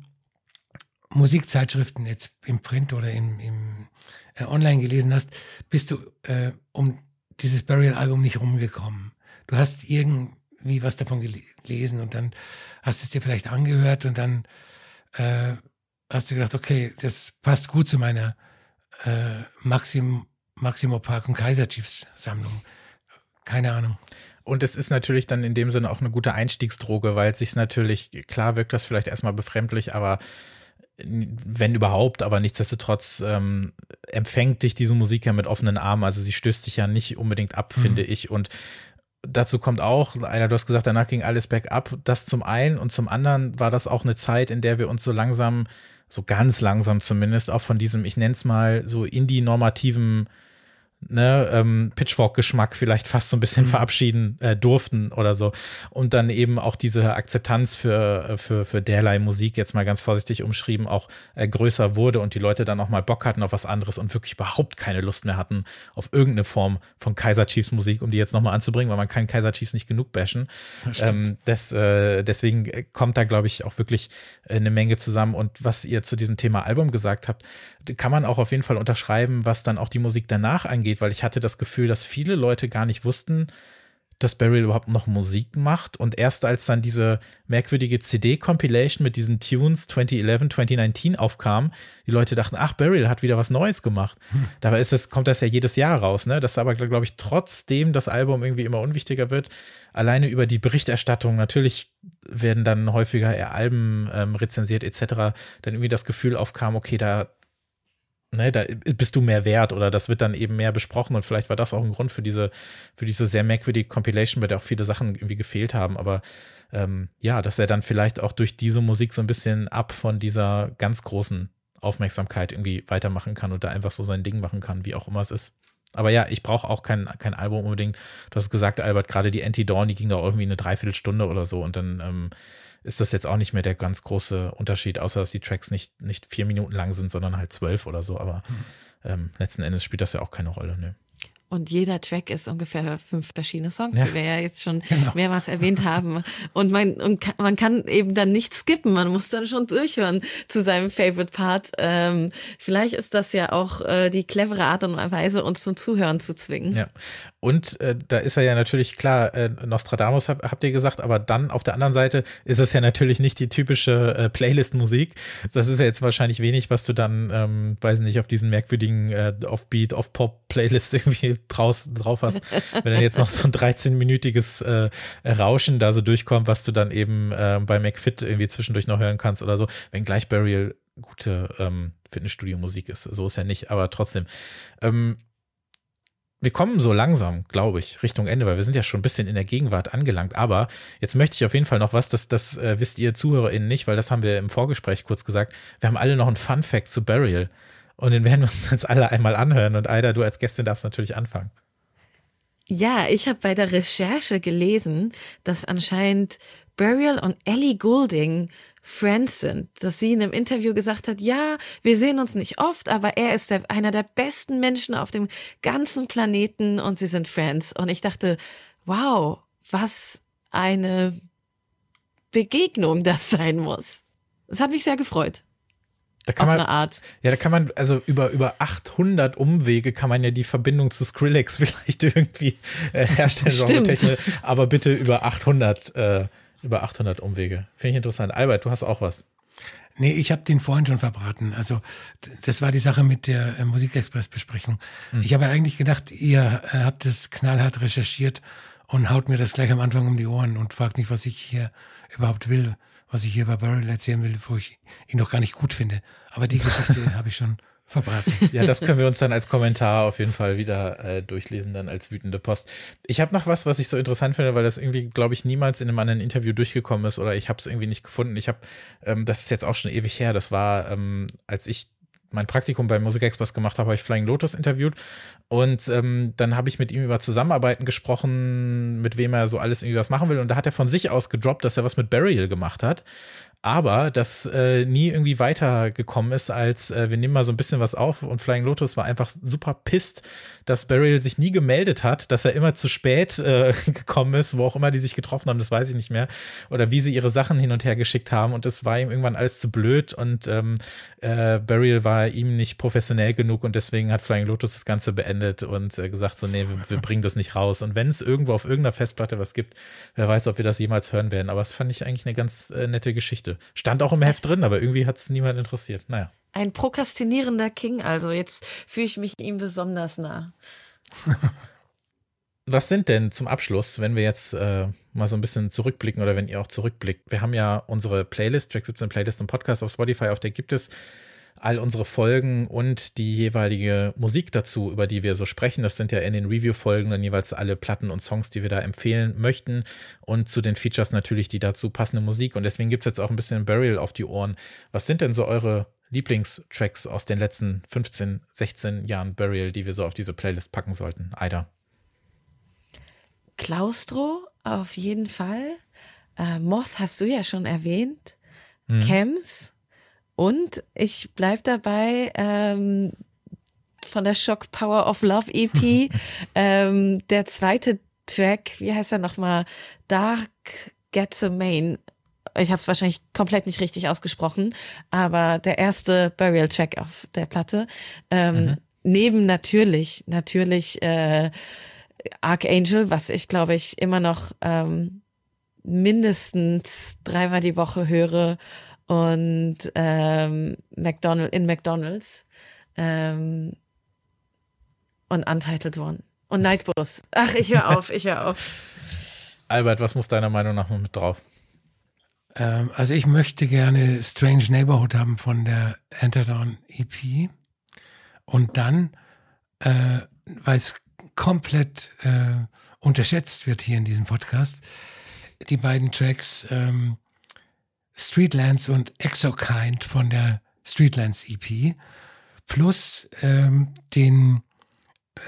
Musikzeitschriften jetzt im Print oder im, im äh, Online gelesen hast, bist du äh, um dieses Burial-Album nicht rumgekommen. Du hast irgend, wie was davon gelesen und dann hast du es dir vielleicht angehört und dann äh, hast du gedacht, okay, das passt gut zu meiner äh, Maxim, Maximo Park und Kaiser Chiefs Sammlung. Keine Ahnung. Und es ist natürlich dann in dem Sinne auch eine gute Einstiegsdroge, weil es sich natürlich, klar wirkt das vielleicht erstmal befremdlich, aber wenn überhaupt, aber nichtsdestotrotz ähm, empfängt dich diese Musik ja mit offenen Armen. Also sie stößt dich ja nicht unbedingt ab, mhm. finde ich. Und dazu kommt auch, einer, du hast gesagt, danach ging alles bergab. Das zum einen und zum anderen war das auch eine Zeit, in der wir uns so langsam, so ganz langsam zumindest, auch von diesem, ich nenne es mal so indie-normativen ne, ähm, Pitchfork-Geschmack vielleicht fast so ein bisschen mhm. verabschieden äh, durften oder so. Und dann eben auch diese Akzeptanz für, äh, für, für derlei Musik, jetzt mal ganz vorsichtig umschrieben, auch äh, größer wurde und die Leute dann auch mal Bock hatten auf was anderes und wirklich überhaupt keine Lust mehr hatten auf irgendeine Form von Kaiser Chiefs Musik, um die jetzt nochmal anzubringen, weil man kann Kaiser Chiefs nicht genug bashen. Das ähm, das, äh, deswegen kommt da, glaube ich, auch wirklich äh, eine Menge zusammen. Und was ihr zu diesem Thema Album gesagt habt, kann man auch auf jeden Fall unterschreiben, was dann auch die Musik danach angeht, weil ich hatte das Gefühl, dass viele Leute gar nicht wussten, dass Beryl überhaupt noch Musik macht. Und erst als dann diese merkwürdige CD-Compilation mit diesen Tunes 2011, 2019 aufkam, die Leute dachten, ach, Beryl hat wieder was Neues gemacht. Hm. Dabei ist es, kommt das ja jedes Jahr raus, ne? Dass aber, glaube ich, trotzdem das Album irgendwie immer unwichtiger wird. Alleine über die Berichterstattung, natürlich werden dann häufiger eher Alben ähm, rezensiert, etc., dann irgendwie das Gefühl aufkam, okay, da ne, da bist du mehr wert oder das wird dann eben mehr besprochen und vielleicht war das auch ein Grund für diese, für diese sehr merkwürdige Compilation, bei der auch viele Sachen irgendwie gefehlt haben, aber ähm, ja, dass er dann vielleicht auch durch diese Musik so ein bisschen ab von dieser ganz großen Aufmerksamkeit irgendwie weitermachen kann und da einfach so sein Ding machen kann, wie auch immer es ist. Aber ja, ich brauche auch kein, kein Album unbedingt. Du hast gesagt, Albert, gerade die Anti-Dawn, die ging da irgendwie eine Dreiviertelstunde oder so und dann ähm, ist das jetzt auch nicht mehr der ganz große Unterschied, außer dass die Tracks nicht, nicht vier Minuten lang sind, sondern halt zwölf oder so. Aber hm. ähm, letzten Endes spielt das ja auch keine Rolle. Ne? Und jeder Track ist ungefähr fünf verschiedene Songs, ja. wie wir ja jetzt schon genau. mehrmals erwähnt haben. Und man, und kann, man kann eben dann nicht skippen, man muss dann schon durchhören zu seinem Favorite Part. Ähm, vielleicht ist das ja auch äh, die clevere Art und Weise, uns zum Zuhören zu zwingen. Ja. Und äh, da ist er ja natürlich klar, äh, Nostradamus hab, habt ihr gesagt, aber dann auf der anderen Seite ist es ja natürlich nicht die typische äh, Playlist-Musik. Das ist ja jetzt wahrscheinlich wenig, was du dann, ähm, weiß nicht, auf diesen merkwürdigen äh, Offbeat, Off-Pop-Playlist irgendwie draus, drauf hast. Wenn dann jetzt noch so ein 13-minütiges äh, Rauschen da so durchkommt, was du dann eben äh, bei McFit irgendwie zwischendurch noch hören kannst oder so, wenn gleich Burial gute ähm, Fitnessstudio-Musik ist. So ist ja nicht, aber trotzdem. Ähm, wir kommen so langsam, glaube ich, Richtung Ende, weil wir sind ja schon ein bisschen in der Gegenwart angelangt. Aber jetzt möchte ich auf jeden Fall noch was, das, das äh, wisst ihr ZuhörerInnen nicht, weil das haben wir im Vorgespräch kurz gesagt. Wir haben alle noch einen Fun Fact zu Burial. Und den werden wir uns jetzt alle einmal anhören. Und Aida, du als Gästin darfst natürlich anfangen. Ja, ich habe bei der Recherche gelesen, dass anscheinend Burial und Ellie Goulding Friends sind, dass sie in einem Interview gesagt hat, ja, wir sehen uns nicht oft, aber er ist der, einer der besten Menschen auf dem ganzen Planeten und sie sind Friends. Und ich dachte, wow, was eine Begegnung das sein muss. Das hat mich sehr gefreut. Da kann auf man, eine Art. Ja, da kann man, also über, über 800 Umwege kann man ja die Verbindung zu Skrillex vielleicht irgendwie äh, herstellen. aber bitte über 800 äh, über 800 Umwege. Finde ich interessant. Albert, du hast auch was. Nee, ich habe den vorhin schon verbraten. Also das war die Sache mit der äh, Musikexpress-Besprechung. Mhm. Ich habe eigentlich gedacht, ihr äh, habt das knallhart recherchiert und haut mir das gleich am Anfang um die Ohren und fragt mich, was ich hier überhaupt will, was ich hier bei Burrell erzählen will, wo ich ihn noch gar nicht gut finde. Aber die Geschichte habe ich schon verbraten. Ja, das können wir uns dann als Kommentar auf jeden Fall wieder äh, durchlesen, dann als wütende Post. Ich habe noch was, was ich so interessant finde, weil das irgendwie, glaube ich, niemals in einem anderen Interview durchgekommen ist oder ich habe es irgendwie nicht gefunden. Ich habe, ähm, das ist jetzt auch schon ewig her, das war, ähm, als ich mein Praktikum bei Musikexpress gemacht habe, habe ich Flying Lotus interviewt und ähm, dann habe ich mit ihm über Zusammenarbeiten gesprochen, mit wem er so alles irgendwie was machen will und da hat er von sich aus gedroppt, dass er was mit Burial gemacht hat aber das äh, nie irgendwie weitergekommen ist, als äh, wir nehmen mal so ein bisschen was auf und Flying Lotus war einfach super pisst, dass Burial sich nie gemeldet hat, dass er immer zu spät äh, gekommen ist, wo auch immer die sich getroffen haben, das weiß ich nicht mehr, oder wie sie ihre Sachen hin und her geschickt haben und es war ihm irgendwann alles zu blöd und ähm, äh, Burial war ihm nicht professionell genug und deswegen hat Flying Lotus das Ganze beendet und äh, gesagt so, nee, wir, wir bringen das nicht raus und wenn es irgendwo auf irgendeiner Festplatte was gibt, wer weiß, ob wir das jemals hören werden, aber das fand ich eigentlich eine ganz äh, nette Geschichte. Stand auch im Heft drin, aber irgendwie hat es niemand interessiert. Naja. Ein prokrastinierender King, also jetzt fühle ich mich ihm besonders nah. Was sind denn zum Abschluss, wenn wir jetzt äh, mal so ein bisschen zurückblicken oder wenn ihr auch zurückblickt? Wir haben ja unsere Playlist, Track 17 Playlist und Podcast auf Spotify, auf der gibt es all unsere Folgen und die jeweilige Musik dazu, über die wir so sprechen. Das sind ja in den Review-Folgen dann jeweils alle Platten und Songs, die wir da empfehlen möchten. Und zu den Features natürlich die dazu passende Musik. Und deswegen gibt es jetzt auch ein bisschen Burial auf die Ohren. Was sind denn so eure Lieblingstracks aus den letzten 15, 16 Jahren Burial, die wir so auf diese Playlist packen sollten? Aida. Klaustro auf jeden Fall. Äh, Moth hast du ja schon erwähnt. Mhm. Chems. Und ich bleib dabei, ähm, von der Shock Power of Love EP, ähm, der zweite Track, wie heißt er nochmal? Dark Gets a Main. Ich habe es wahrscheinlich komplett nicht richtig ausgesprochen, aber der erste Burial-Track auf der Platte. Ähm, mhm. Neben natürlich, natürlich äh, Archangel, was ich glaube ich immer noch ähm, mindestens dreimal die Woche höre und ähm, McDonald in McDonalds ähm, und Untitled One und Nightbus. Ach, ich höre auf, ich höre auf. Albert, was muss deiner Meinung nach mit drauf? Ähm, also ich möchte gerne Strange Neighborhood haben von der Enter Dawn EP und dann, äh, weil es komplett äh, unterschätzt wird hier in diesem Podcast, die beiden Tracks ähm, Streetlands und Exokind von der Streetlands EP plus ähm, den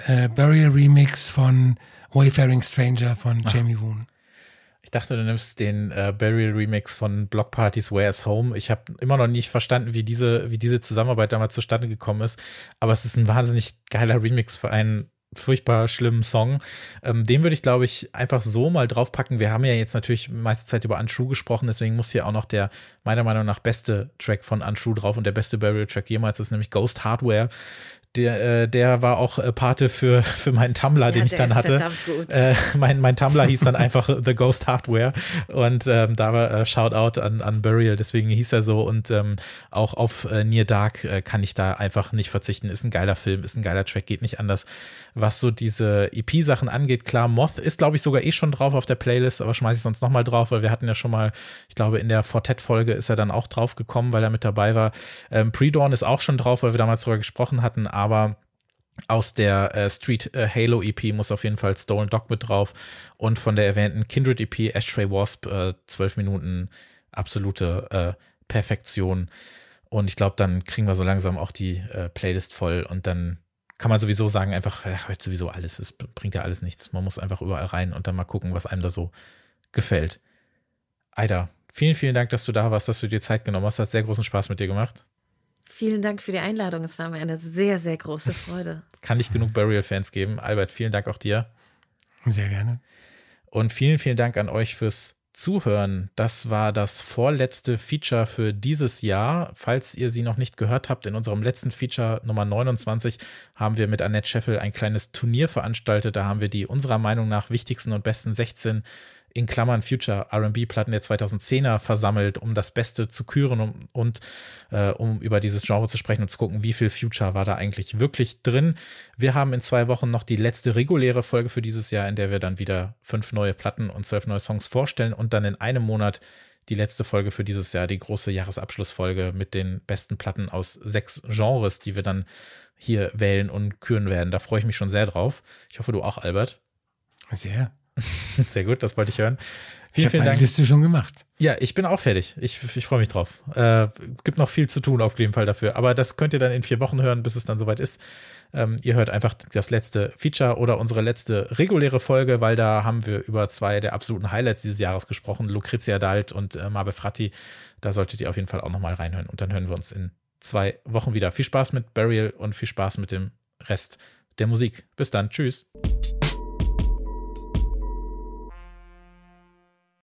äh, Burial Remix von Wayfaring Stranger von Ach. Jamie Woon. Ich dachte, du nimmst den äh, Burial Remix von Block Parties Where's Home. Ich habe immer noch nicht verstanden, wie diese, wie diese Zusammenarbeit damals zustande gekommen ist. Aber es ist ein wahnsinnig geiler Remix für einen furchtbar schlimmen Song. Ähm, den würde ich, glaube ich, einfach so mal draufpacken. Wir haben ja jetzt natürlich meiste Zeit über Untrue gesprochen, deswegen muss hier auch noch der meiner Meinung nach beste Track von Untrue drauf und der beste Burial Track jemals ist nämlich Ghost Hardware der, äh, der war auch äh, Pate für, für meinen Tumblr, ja, den ich dann hatte. Äh, mein, mein Tumblr hieß dann einfach The Ghost Hardware und ähm, da war äh, Shoutout an, an Burial, deswegen hieß er so und ähm, auch auf äh, Near Dark äh, kann ich da einfach nicht verzichten. Ist ein geiler Film, ist ein geiler Track, geht nicht anders. Was so diese EP-Sachen angeht, klar, Moth ist glaube ich sogar eh schon drauf auf der Playlist, aber schmeiße ich sonst nochmal drauf, weil wir hatten ja schon mal, ich glaube in der Fortet-Folge ist er dann auch drauf gekommen, weil er mit dabei war. Ähm, Pre-Dawn ist auch schon drauf, weil wir damals darüber gesprochen hatten, aber aus der äh, Street äh, Halo EP muss auf jeden Fall Stolen Dog mit drauf und von der erwähnten Kindred EP Ashtray Wasp äh, zwölf Minuten absolute äh, Perfektion und ich glaube, dann kriegen wir so langsam auch die äh, Playlist voll und dann kann man sowieso sagen, einfach, ja, heute sowieso alles, es bringt ja alles nichts. Man muss einfach überall rein und dann mal gucken, was einem da so gefällt. Aida, vielen, vielen Dank, dass du da warst, dass du dir Zeit genommen hast. Hat sehr großen Spaß mit dir gemacht. Vielen Dank für die Einladung. Es war mir eine sehr, sehr große Freude. Kann nicht genug Burial-Fans geben. Albert, vielen Dank auch dir. Sehr gerne. Und vielen, vielen Dank an euch fürs Zuhören. Das war das vorletzte Feature für dieses Jahr. Falls ihr sie noch nicht gehört habt, in unserem letzten Feature Nummer 29 haben wir mit Annette Scheffel ein kleines Turnier veranstaltet. Da haben wir die unserer Meinung nach wichtigsten und besten 16 in Klammern Future RB-Platten der 2010er versammelt, um das Beste zu küren um, und äh, um über dieses Genre zu sprechen und zu gucken, wie viel Future war da eigentlich wirklich drin. Wir haben in zwei Wochen noch die letzte reguläre Folge für dieses Jahr, in der wir dann wieder fünf neue Platten und zwölf neue Songs vorstellen und dann in einem Monat die letzte Folge für dieses Jahr, die große Jahresabschlussfolge mit den besten Platten aus sechs Genres, die wir dann hier wählen und küren werden. Da freue ich mich schon sehr drauf. Ich hoffe, du auch, Albert. Sehr. Sehr gut, das wollte ich hören. Vielen, ich vielen Dank. Liste schon gemacht. Ja, ich bin auch fertig. Ich, ich freue mich drauf. Äh, gibt noch viel zu tun auf jeden Fall dafür. Aber das könnt ihr dann in vier Wochen hören, bis es dann soweit ist. Ähm, ihr hört einfach das letzte Feature oder unsere letzte reguläre Folge, weil da haben wir über zwei der absoluten Highlights dieses Jahres gesprochen. Lucrezia Dalt und äh, Mabe Fratti. Da solltet ihr auf jeden Fall auch nochmal reinhören. Und dann hören wir uns in zwei Wochen wieder. Viel Spaß mit Burial und viel Spaß mit dem Rest der Musik. Bis dann. Tschüss.